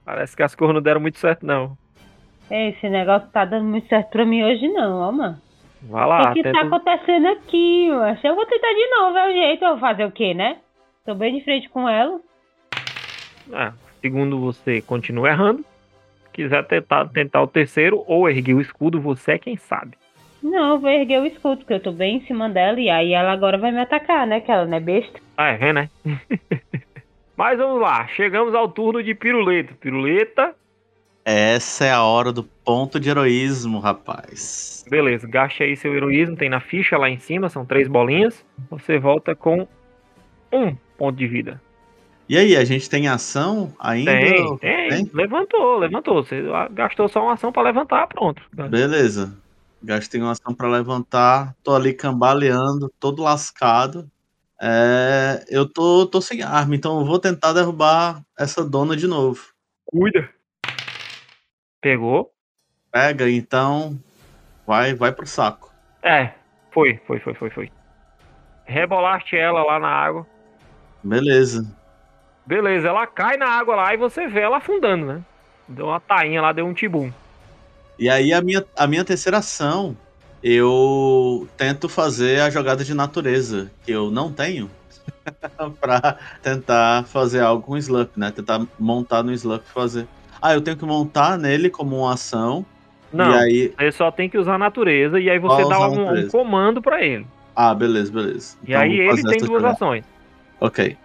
Parece que as cores não deram muito certo, não. Esse negócio tá dando muito certo pra mim hoje não, ó, mano. Vai lá, o que tenta- tá acontecendo aqui, macho? Eu vou tentar de novo, é o jeito. Eu vou fazer o quê, né? Tô bem de frente com ela. É, segundo você continua errando. Quiser tentar, tentar o terceiro ou erguer o escudo, você é quem sabe. Não, eu vou erguer o escudo, porque eu tô bem em cima dela e aí ela agora vai me atacar, né? Que ela não é besta. Ah, é, né? Mas vamos lá, chegamos ao turno de Piruleta. Piruleta, Essa é a hora do ponto de heroísmo, rapaz. beleza, gaste aí seu heroísmo, tem na ficha lá em cima, são três bolinhas. Você volta com um ponto de vida. E aí, a gente tem ação ainda? Tem, tem. Tem? Levantou, levantou. Você gastou só uma ação pra levantar, pronto. Beleza. Gastei uma ação pra levantar. Tô ali cambaleando, todo lascado. É, eu tô, tô sem arma, então eu vou tentar derrubar essa dona de novo. Cuida. Pegou. Pega, então. Vai, vai pro saco. É, foi, foi, foi, foi, foi. Rebolaste ela lá na água. Beleza. Beleza, ela cai na água lá e você vê ela afundando, né? Deu uma tainha lá, deu um tibum. E aí a minha, a minha terceira ação, eu tento fazer a jogada de natureza, que eu não tenho, pra tentar fazer algo com o Slurp, né? Tentar montar no Slurp e fazer. Ah, eu tenho que montar nele como uma ação. Não, aí. você só tem que usar a natureza e aí você dá um, um comando pra ele. Ah, beleza, beleza. E aí vou ele tem duas jogada. ações. Ok.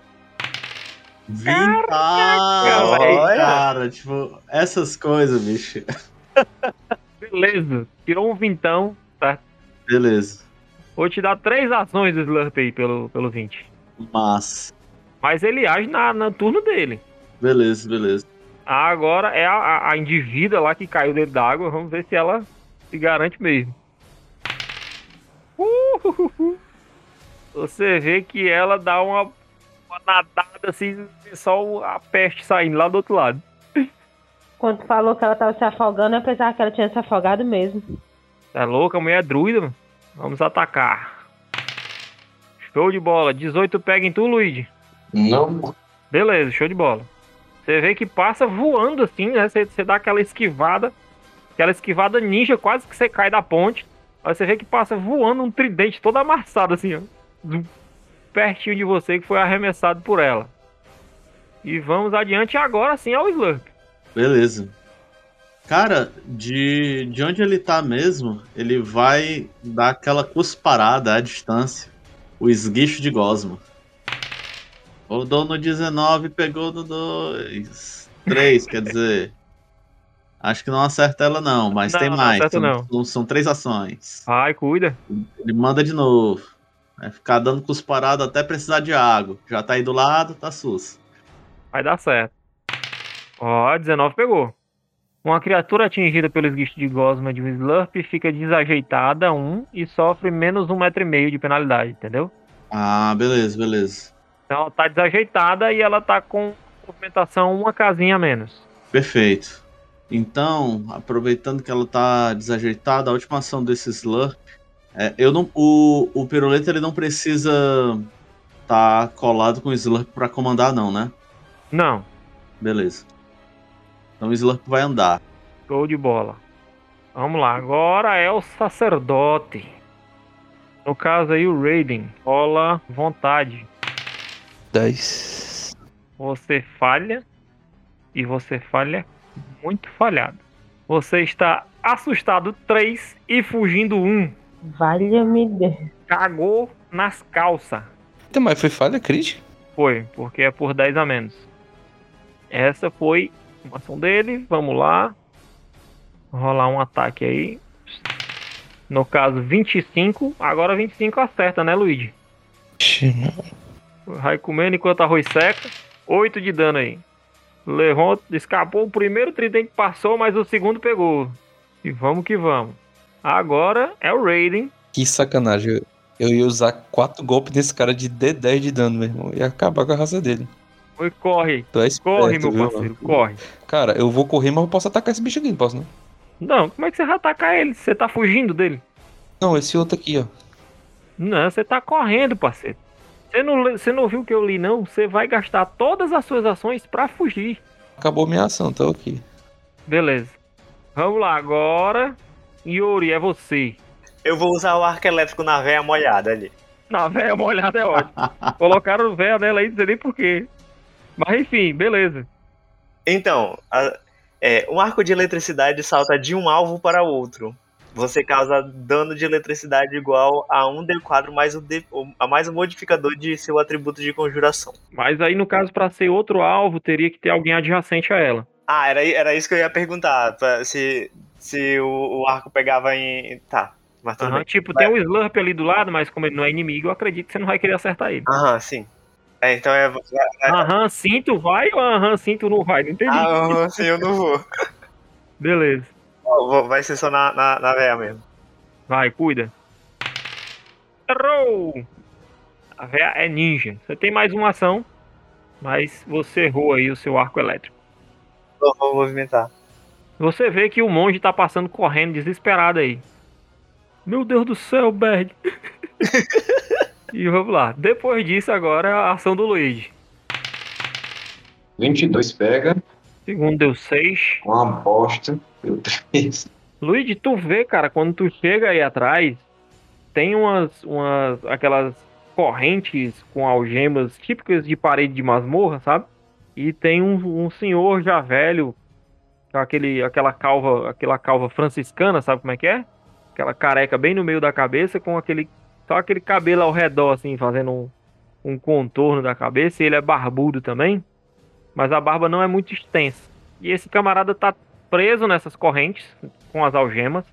Ah, olha. cara, tipo, essas coisas, bicho. Beleza, tirou um vintão, tá? Beleza. Vou te dar três ações do Slurp aí pelo, pelo 20. Mas. Mas ele age na, no turno dele. Beleza, beleza. Agora é a, a, indivídua lá que caiu dentro d'água. Vamos ver se ela se garante mesmo. Uhuhuhu. Você vê que ela dá uma, uma nadada assim, só a peste saindo lá do outro lado. Quando falou que ela tava se afogando, eu pensava que ela tinha se afogado mesmo. Tá louca? A mulher é druida, mano. Vamos atacar. Show de bola. 18 pega em tu, Luigi. Não. Beleza, show de bola. Você vê que passa voando assim, né? Você, você dá aquela esquivada, aquela esquivada ninja, quase que você cai da ponte. Aí você vê que passa voando um tridente todo amassado assim, ó. Pertinho de você que foi arremessado por ela. E vamos adiante agora sim ao Slurp. Beleza. Cara, de, de onde ele tá mesmo, ele vai dar aquela cusparada à distância. O esguicho de gosma. Rodou no 19, pegou no 2. 3, quer dizer. Acho que não acerta ela, não, mas Não, tem não mais. acerta, são, não. são- três ações. Ai, cuida. Ele manda de novo. Vai ficar dando cusparada até precisar de água. Já tá aí do lado, tá sus. Vai dar certo. Ó, 19 pegou. Uma criatura atingida pelo esguicho de gosma de um Slurp fica desajeitada 1 e sofre menos um metro e meio de penalidade, entendeu? Ah, beleza, beleza. Então ela tá desajeitada e ela tá com movimentação uma casinha a menos. Perfeito. Então, aproveitando que ela tá desajeitada, a última ação desse Slurp. É, eu não, o, o Piruleta ele não precisa tá colado com o Slurp pra comandar, não, né? Não, Beleza. Então o Slurp vai andar. show de bola. Vamos lá, agora é o sacerdote. No caso aí o Raiden. Rola vontade. 10. Você falha e você falha muito falhado. Você está assustado 3 e fugindo 1. Valha-me Deus. Cagou nas calças. Então, mas foi falha crítica? Foi, porque é por 10 a menos. Essa foi uma ação dele. Vamos lá. Rolar um ataque aí. No caso, 25. Agora 25 acerta, né, Luigi? Mano. Vai comendo enquanto arroz seca. 8 de dano aí. Levou, escapou. O primeiro tridente passou, mas o segundo pegou. E vamos que vamos. Agora é o Raiden. Que sacanagem. Eu, eu ia usar 4 golpes nesse cara de D10 de dano, meu irmão. Ia acabar com a raça dele. Oi, corre. Tu é esperto, Corre, meu viu, parceiro. mano? Corre. Cara, eu vou correr, mas eu posso atacar esse bicho aqui, não posso não? Não, como é que você vai atacar ele? Você tá fugindo dele? Não, esse outro aqui, ó. Não, você tá correndo, parceiro. Você não, você não viu o que eu li, não? Você vai gastar todas as suas ações pra fugir. Acabou minha ação, tá aqui. Beleza. Vamos lá, agora. Yuri, é você. Eu vou usar o arco elétrico na veia molhada ali. Na véia molhada é ótimo. Colocaram véia nela aí, não sei nem porquê. Mas enfim, beleza. Então, a- é, um arco de eletricidade salta de um alvo para outro. Você causa dano de eletricidade igual a um D4 mais o, D, a mais o modificador de seu atributo de conjuração. Mas aí, no caso, pra ser outro alvo, teria que ter alguém adjacente a ela. Ah, era, era isso que eu ia perguntar. pra- se se o, o arco pegava em. Tá, mas tudo Aham, bem. Tipo, tem um Slurp ali do lado, mas como ele não é inimigo, eu acredito que você não vai querer acertar ele. Aham, sim. É, então é. Aham, cinto vai ou aham, cinto não vai? Não entendi. Ah, assim eu não vou. Beleza. Vou- Vai ser só na, na, na véia mesmo. Vai, cuida. Errou! A véia é ninja. Você tem mais uma ação, mas você errou aí o seu arco elétrico. Vou, vou movimentar. Você vê que o monge tá passando correndo desesperado aí. Meu Deus do céu, Berd. e vamos lá. Depois disso, agora a ação do Luigi. 22 pega, Segundo deu 6. uma bosta, deu 3. Luigi, tu vê, cara, quando tu chega aí atrás, tem umas, umas aquelas correntes com algemas típicas de parede de masmorra, sabe? E tem um, um senhor já velho, com aquele, aquela calva, aquela calva franciscana, sabe como é que é? Aquela careca bem no meio da cabeça, com aquele só aquele cabelo ao redor, assim, fazendo um, um contorno da cabeça. E ele é barbudo também, mas a barba não é muito extensa. E esse camarada tá preso nessas correntes com as algemas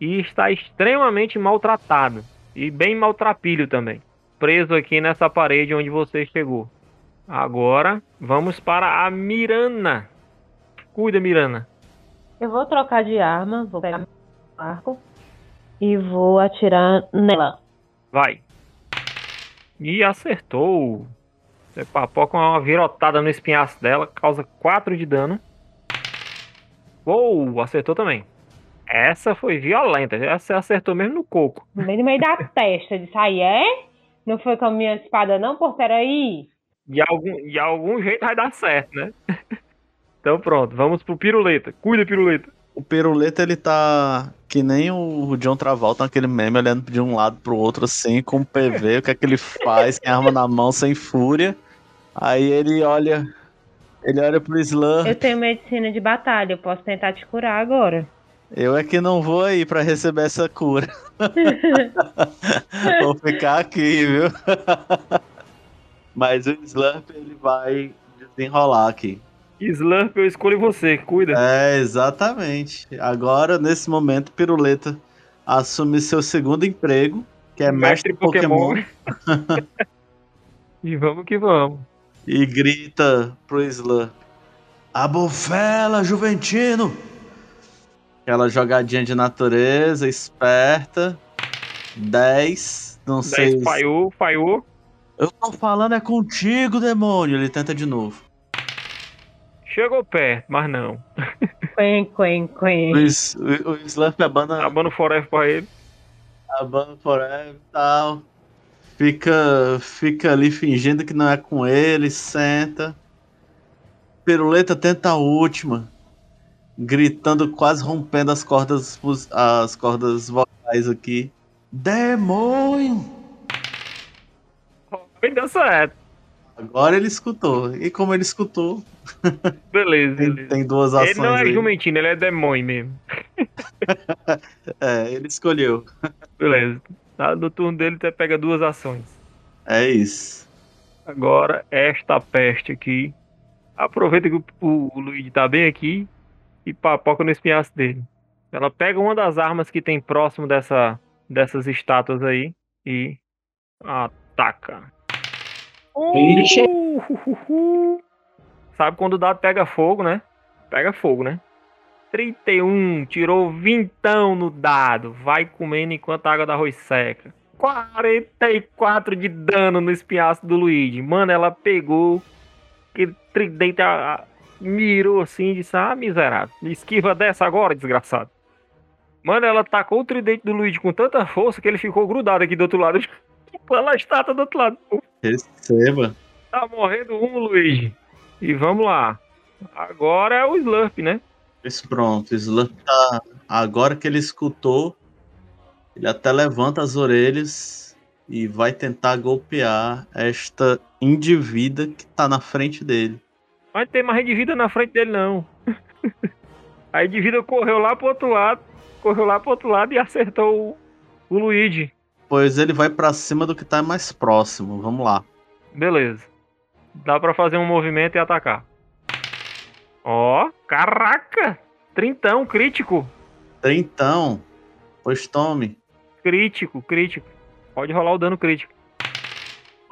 e está extremamente maltratado e bem maltrapilho também. Preso aqui nessa parede onde você chegou. Agora vamos para a Mirana. Cuida, Mirana. Eu vou trocar de arma, vou pegar meu arco e vou atirar nela. Vai. E acertou. Você papoca uma virotada no espinhaço dela, causa 4 de dano. Uou, acertou também. Essa foi violenta. Essa acertou mesmo no coco. Bem no meio da testa. Disse, aí é? Não foi com a minha espada não, pô, peraí. De algum, de algum jeito vai dar certo, né? então pronto, vamos pro piruleta. Cuida, piruleta. O Piruleta, ele tá que nem o John Travolta naquele meme, olhando de um lado pro outro, assim, com o PV, o que é que ele faz, a arma na mão, sem fúria. Aí ele olha. Ele olha pro Slam. Eu tenho medicina de batalha, eu posso tentar te curar agora. Eu é que não vou aí pra receber essa cura. vou ficar aqui, viu? Mas o Slurp, ele vai desenrolar aqui. Slurp, eu escolho você, cuida. É, exatamente. Agora, nesse momento, Piruleta assume seu segundo emprego, que é mestre, Mestre Pokémon. Pokémon, E vamos que vamos. E grita pro Slurp. A bufela, Juventino! Aquela jogadinha de natureza, esperta. 10, não sei. 10 falhou, falhou. Eu tô falando é contigo, demônio. Ele tenta de novo. Chegou perto, mas não. Quen, quen, quen. O, o, o Slurp abana, Abando forever pra ele. abana forever e tal. Fica, fica ali fingindo que não é com ele, senta. Piruleta tenta a última. Gritando, quase rompendo as cordas, as cordas vocais aqui. Demônio! Bem deu certo. Agora ele escutou. E como ele escutou, Beleza, tem, beleza. tem duas ações. Ele não é aí. jumentino, ele é demônio mesmo. É, ele escolheu. Beleza. Tá, No turno dele você pega duas ações. É isso. Agora, esta peste aqui. Aproveita que o, o, o Luigi tá bem aqui e papoca no espinhaço dele. Ela pega uma das armas que tem próximo dessa, dessas estátuas aí e ataca. Uh, Sabe quando o dado pega fogo, né? Pega fogo, né? 31, tirou vintão no dado. Vai comendo enquanto a água da arroz seca. 44 de dano no espinhaço do Luigi. Mano, ela pegou aquele tridente, a- a- mirou assim e disse: Ah, miserável, esquiva dessa agora, desgraçado. Mano, ela tacou o tridente do Luigi com tanta força que ele ficou grudado aqui do outro lado. Ela estátua do outro lado. Receba. Tá morrendo um, Luigi. E vamos lá. Agora é o Slurp, né? Pois pronto, o tá. Agora que ele escutou, ele até levanta as orelhas e vai tentar golpear esta indivídua que tá na frente dele. Mas não tem mais vida na frente dele, não. A vida correu lá pro outro lado. Correu lá pro outro lado e acertou o, o Luigi. Pois ele vai pra cima do que tá mais próximo. Vamos lá. Beleza. Dá pra fazer um movimento e atacar. Ó, caraca! Trintão, crítico. Trintão. Pois tome. Crítico, crítico. Pode rolar o dano crítico.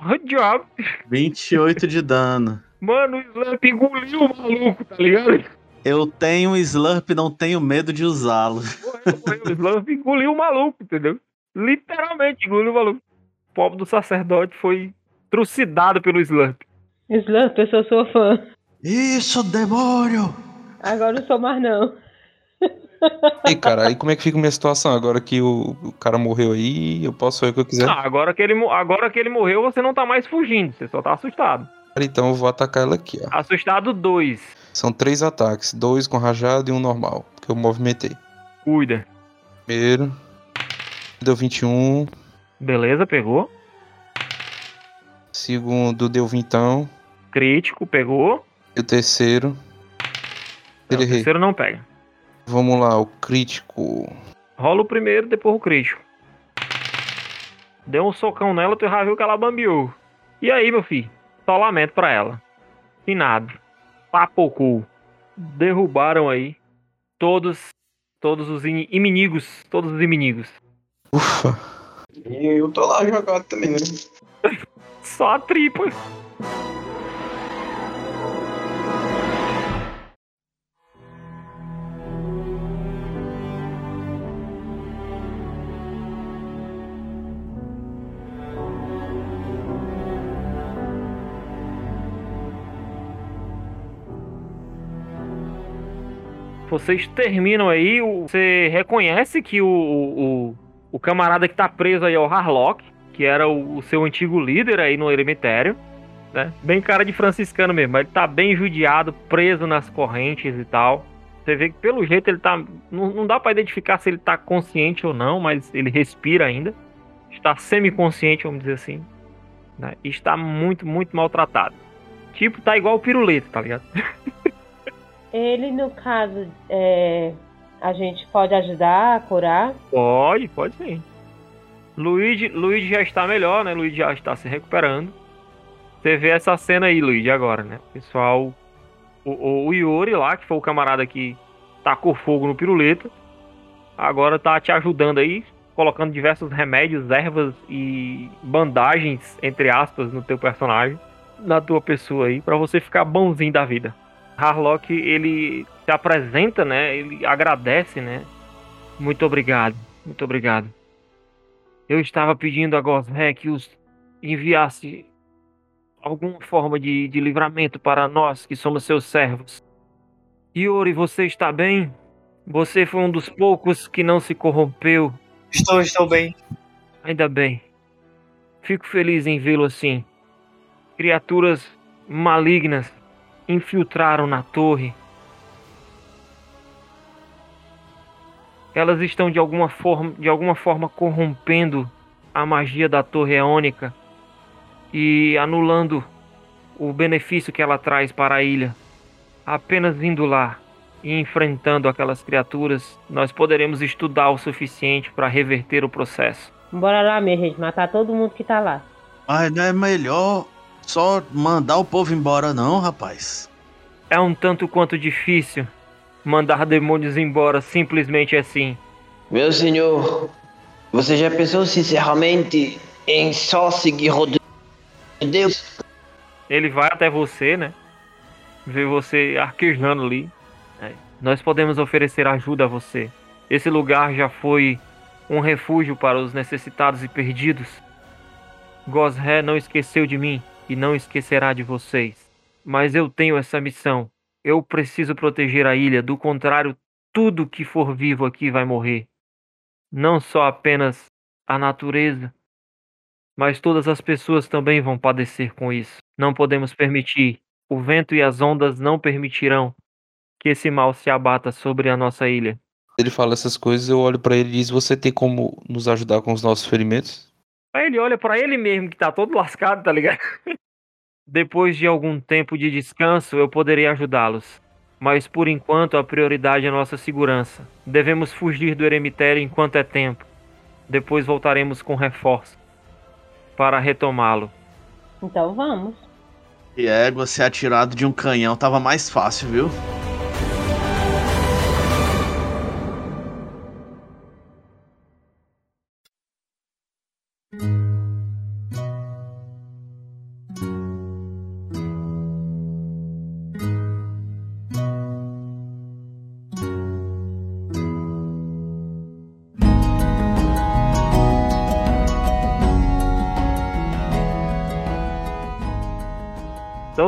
Good job. 28 de dano. Mano, o Slurp engoliu o maluco, tá ligado? Eu tenho um Slurp, não tenho medo de usá-lo. Morreu, morreu. O Slurp engoliu o maluco, entendeu? Literalmente engoliu o maluco. O pobre do sacerdote foi trucidado pelo Slurp. Slump, eu sou sua fã. Isso, demônio! Agora não sou mais não. E cara, aí como é que fica a minha situação? Agora que o, o cara morreu aí, eu posso fazer o que eu quiser. Ah, agora que, ele, agora que ele morreu, você não tá mais fugindo, você só tá assustado. Então eu vou atacar ela aqui, ó. Assustado 2. São três ataques, dois com rajado e um normal, que eu movimentei. Cuida. Primeiro, deu 21. Beleza, pegou. Segundo, deu vintão. Crítico, pegou. E o terceiro, Não, o terceiro não pega. Vamos lá, o crítico. Rola o primeiro, depois o crítico. Deu um socão nela, tu já viu que ela bambeou. E aí, meu filho? Só lamento pra ela. Finado. Papocou. Derrubaram aí todos todos os ini- inimigos. Todos os inimigos. Ufa. E eu tô lá jogado também, né? Só a tripa. Vocês terminam aí, você reconhece que o, o, o- camarada que tá preso aí é o Harlock, que era o, o seu antigo líder aí no eremitério, né? Bem cara de franciscano mesmo, ele tá bem judiado, preso nas correntes e tal. Você vê que pelo jeito ele tá. Não, não dá pra identificar se ele tá consciente ou não, mas ele respira ainda. Está semi-consciente, vamos dizer assim. Né? E está muito, muito maltratado. Tipo, tá igual o pirulito, tá ligado? Ele, no caso, é, a gente pode ajudar a curar. Pode, pode sim. Luigi, Luigi já está melhor, né? Luigi já está se recuperando. Você vê essa cena aí, Luigi, agora, né? Pessoal, o, o, Yuri lá, que foi o camarada que tacou fogo no pirulito, agora tá te ajudando aí, colocando diversos remédios, ervas e bandagens, entre aspas, no teu personagem, na tua pessoa aí, pra você ficar bonzinho da vida. Harlock, ele se apresenta, né? Ele agradece, né? Muito obrigado, muito obrigado. Eu estava pedindo a Gosré que os enviasse alguma forma de, de livramento para nós que somos seus servos. Yuri, você está bem? Você foi um dos poucos que não se corrompeu. Estou, estou bem. Ainda bem. Fico feliz em vê-lo assim. Criaturas malignas infiltraram na torre. Elas estão de alguma forma, de alguma forma corrompendo a magia da torre eônica e anulando o benefício que ela traz para a ilha. Apenas indo lá e enfrentando aquelas criaturas, nós poderemos estudar o suficiente para reverter o processo. Bora lá, minha gente, matar todo mundo que tá lá. Mas não é melhor só mandar o povo embora, não, rapaz. É um tanto quanto difícil mandar demônios embora simplesmente assim. Meu senhor, você já pensou sinceramente em só seguir o de Deus? Ele vai até você, né? Vê você arquejando ali. É, Nós podemos oferecer ajuda a você. Esse lugar já foi um refúgio para os necessitados e perdidos. Gosré não esqueceu de mim e não esquecerá de vocês. Mas eu tenho essa missão. Eu preciso proteger a ilha, do contrário, tudo que for vivo aqui vai morrer. Não só apenas a natureza, mas todas as pessoas também vão padecer com isso. Não podemos permitir. O vento e as ondas não permitirão que esse mal se abata sobre a nossa ilha. Ele fala essas coisas, eu olho pra ele e diz: Você tem como nos ajudar com os nossos ferimentos? Aí ele olha pra ele mesmo, que tá todo lascado, tá ligado? Depois de algum tempo de descanso, eu poderei ajudá-los. Mas por enquanto a prioridade é nossa segurança. Devemos fugir do eremitério enquanto é tempo. Depois voltaremos com reforço para retomá-lo. Então vamos. E égua ser atirado de um canhão tava mais fácil, viu?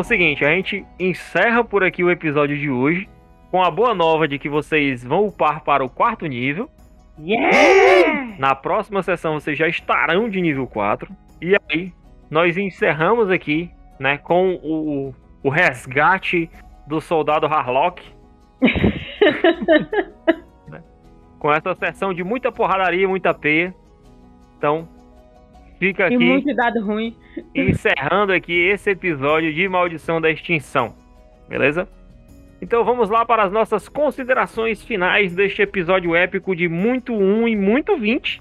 Seguinte, a gente encerra por aqui o episódio de hoje com a boa nova de que vocês vão upar para o quarto nível. Yeah! Na próxima sessão vocês já estarão de nível 4. E aí, nós encerramos aqui, né, com o, o resgate do soldado Harlock. Com essa sessão de muita porradaria, muita peia. Então, fica E aqui muito dado ruim. encerrando aqui esse episódio de Maldição da Extinção. Beleza? Então vamos lá para as nossas considerações finais deste episódio épico de muito 1 e muito 20.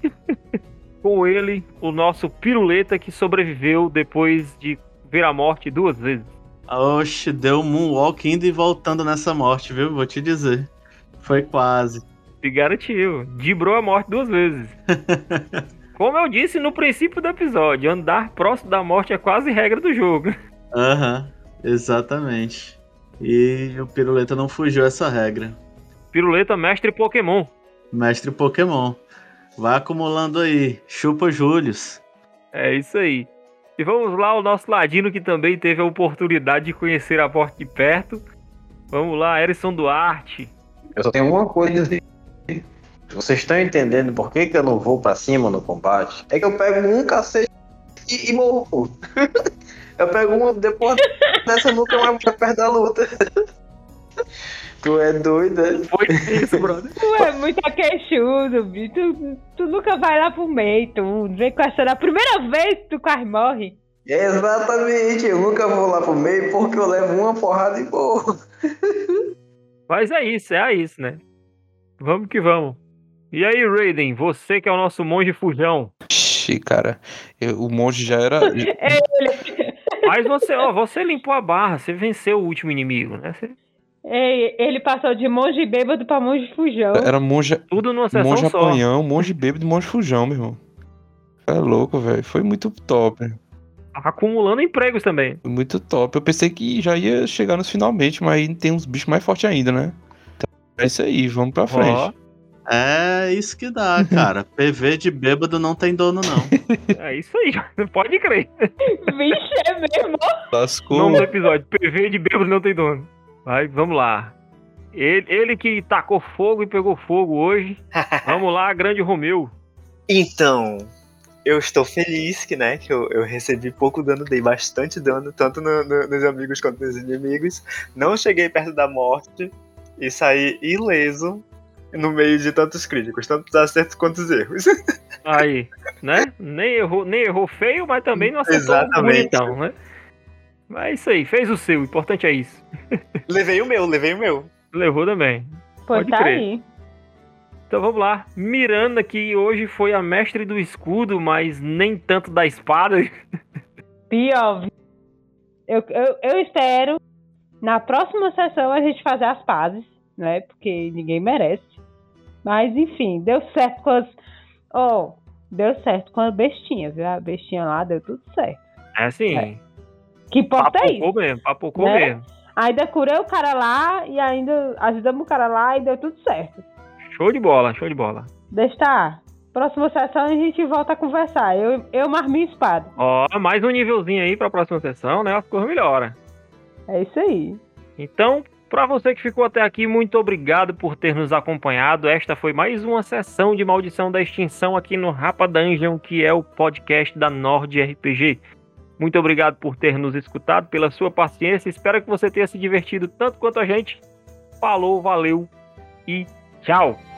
Com ele, o nosso piruleta que sobreviveu depois de ver a morte duas vezes. Oxe, deu um moonwalk indo e voltando nessa morte, viu? Vou te dizer. Foi quase. Se garantiu. Dibrou a morte duas vezes. Como eu disse no princípio do episódio, andar próximo da morte é quase regra do jogo. Aham, exatamente. E o Piruleta não fugiu essa regra. Piruleta mestre Pokémon. Mestre Pokémon. Vai acumulando aí. Chupa Július. É isso aí. E vamos lá, o nosso Ladino que também teve a oportunidade de conhecer a morte de perto. Vamos lá, Erison Duarte. Eu só tenho uma coisa a dizer. Vocês estão entendendo por que, que eu não vou pra cima no combate? É que eu pego um cacete e, e morro. eu pego um, depois dessa nunca mais vou perto da luta. tu é doido, é? Foi isso, brother. Tu é muito queixudo, bicho. Tu, tu nunca vai lá pro meio, tu. Vem com essa da primeira vez que tu quase morre. Exatamente, eu nunca vou lá pro meio porque eu levo uma porrada e morro. Mas é isso, é isso, né? Vamos que vamos. E aí, Raiden, você que é o nosso monge fujão. Ixi, cara. eu- o monge já era. Mas você, ó, você limpou a barra, você venceu o último inimigo, né? Você- Ei, ele passou de monge bêbado pra monge fujão. Era monge, tudo numa sessão monge só. apanhão, monge bêbado e monge fujão, meu irmão. É louco, velho. Foi muito top. Acumulando empregos também. Foi muito top. Eu pensei que já ia chegar nos finalmente, mas aí tem uns bichos mais fortes ainda, né? Então, é isso aí, vamos pra frente. Ó, É isso que dá, cara. PV de bêbado não tem dono, não. é isso aí, pode crer. Vixe, é mesmo. Lascou. Nome do episódio: PV de bêbado não tem dono. Vai, vamos lá. Ele, ele que tacou fogo e pegou fogo hoje. Vamos lá, grande Romeu. Então, eu estou feliz que, né, que eu, eu recebi pouco dano, dei bastante dano, tanto no- no- nos amigos quanto nos inimigos. Não cheguei perto da morte e saí ileso no meio de tantos críticos, tantos acertos quanto os erros. Aí, né? Nem errou, nem errou feio, mas também não acertou Exatamente. bonitão, né? Mas é isso aí, fez o seu, o importante é isso. levei o meu, levei o meu. Levou também. Pô, Pode tá crer. aí. Então vamos lá. Miranda, que hoje foi a mestre do escudo, mas nem tanto da espada. Pior. Eu, eu, eu espero na próxima sessão a gente fazer as pazes, né? Porque ninguém merece. Mas enfim, deu certo com as. Ó, deu certo com a bestinha, viu? A bestinha lá deu tudo certo. É assim, É. Que importa é isso. mesmo, papocou Né? mesmo. Ainda curei o cara lá e ainda ajudamos o cara lá e deu tudo certo. Show de bola, show de bola. Deixa estar. Próxima sessão a gente volta a conversar. Eu, eu mais minha espada. Ó, mais um nívelzinho aí pra próxima sessão, né? As coisas melhoram. É isso aí. Então, pra você que ficou até aqui, muito obrigado por ter nos acompanhado. Esta foi mais uma sessão de Maldição da Extinção aqui no Rapa Dungeon, que é o podcast da Nord RPG. Muito obrigado por ter nos escutado, pela sua paciência. Espero que você tenha se divertido tanto quanto a gente. Falou, valeu e tchau!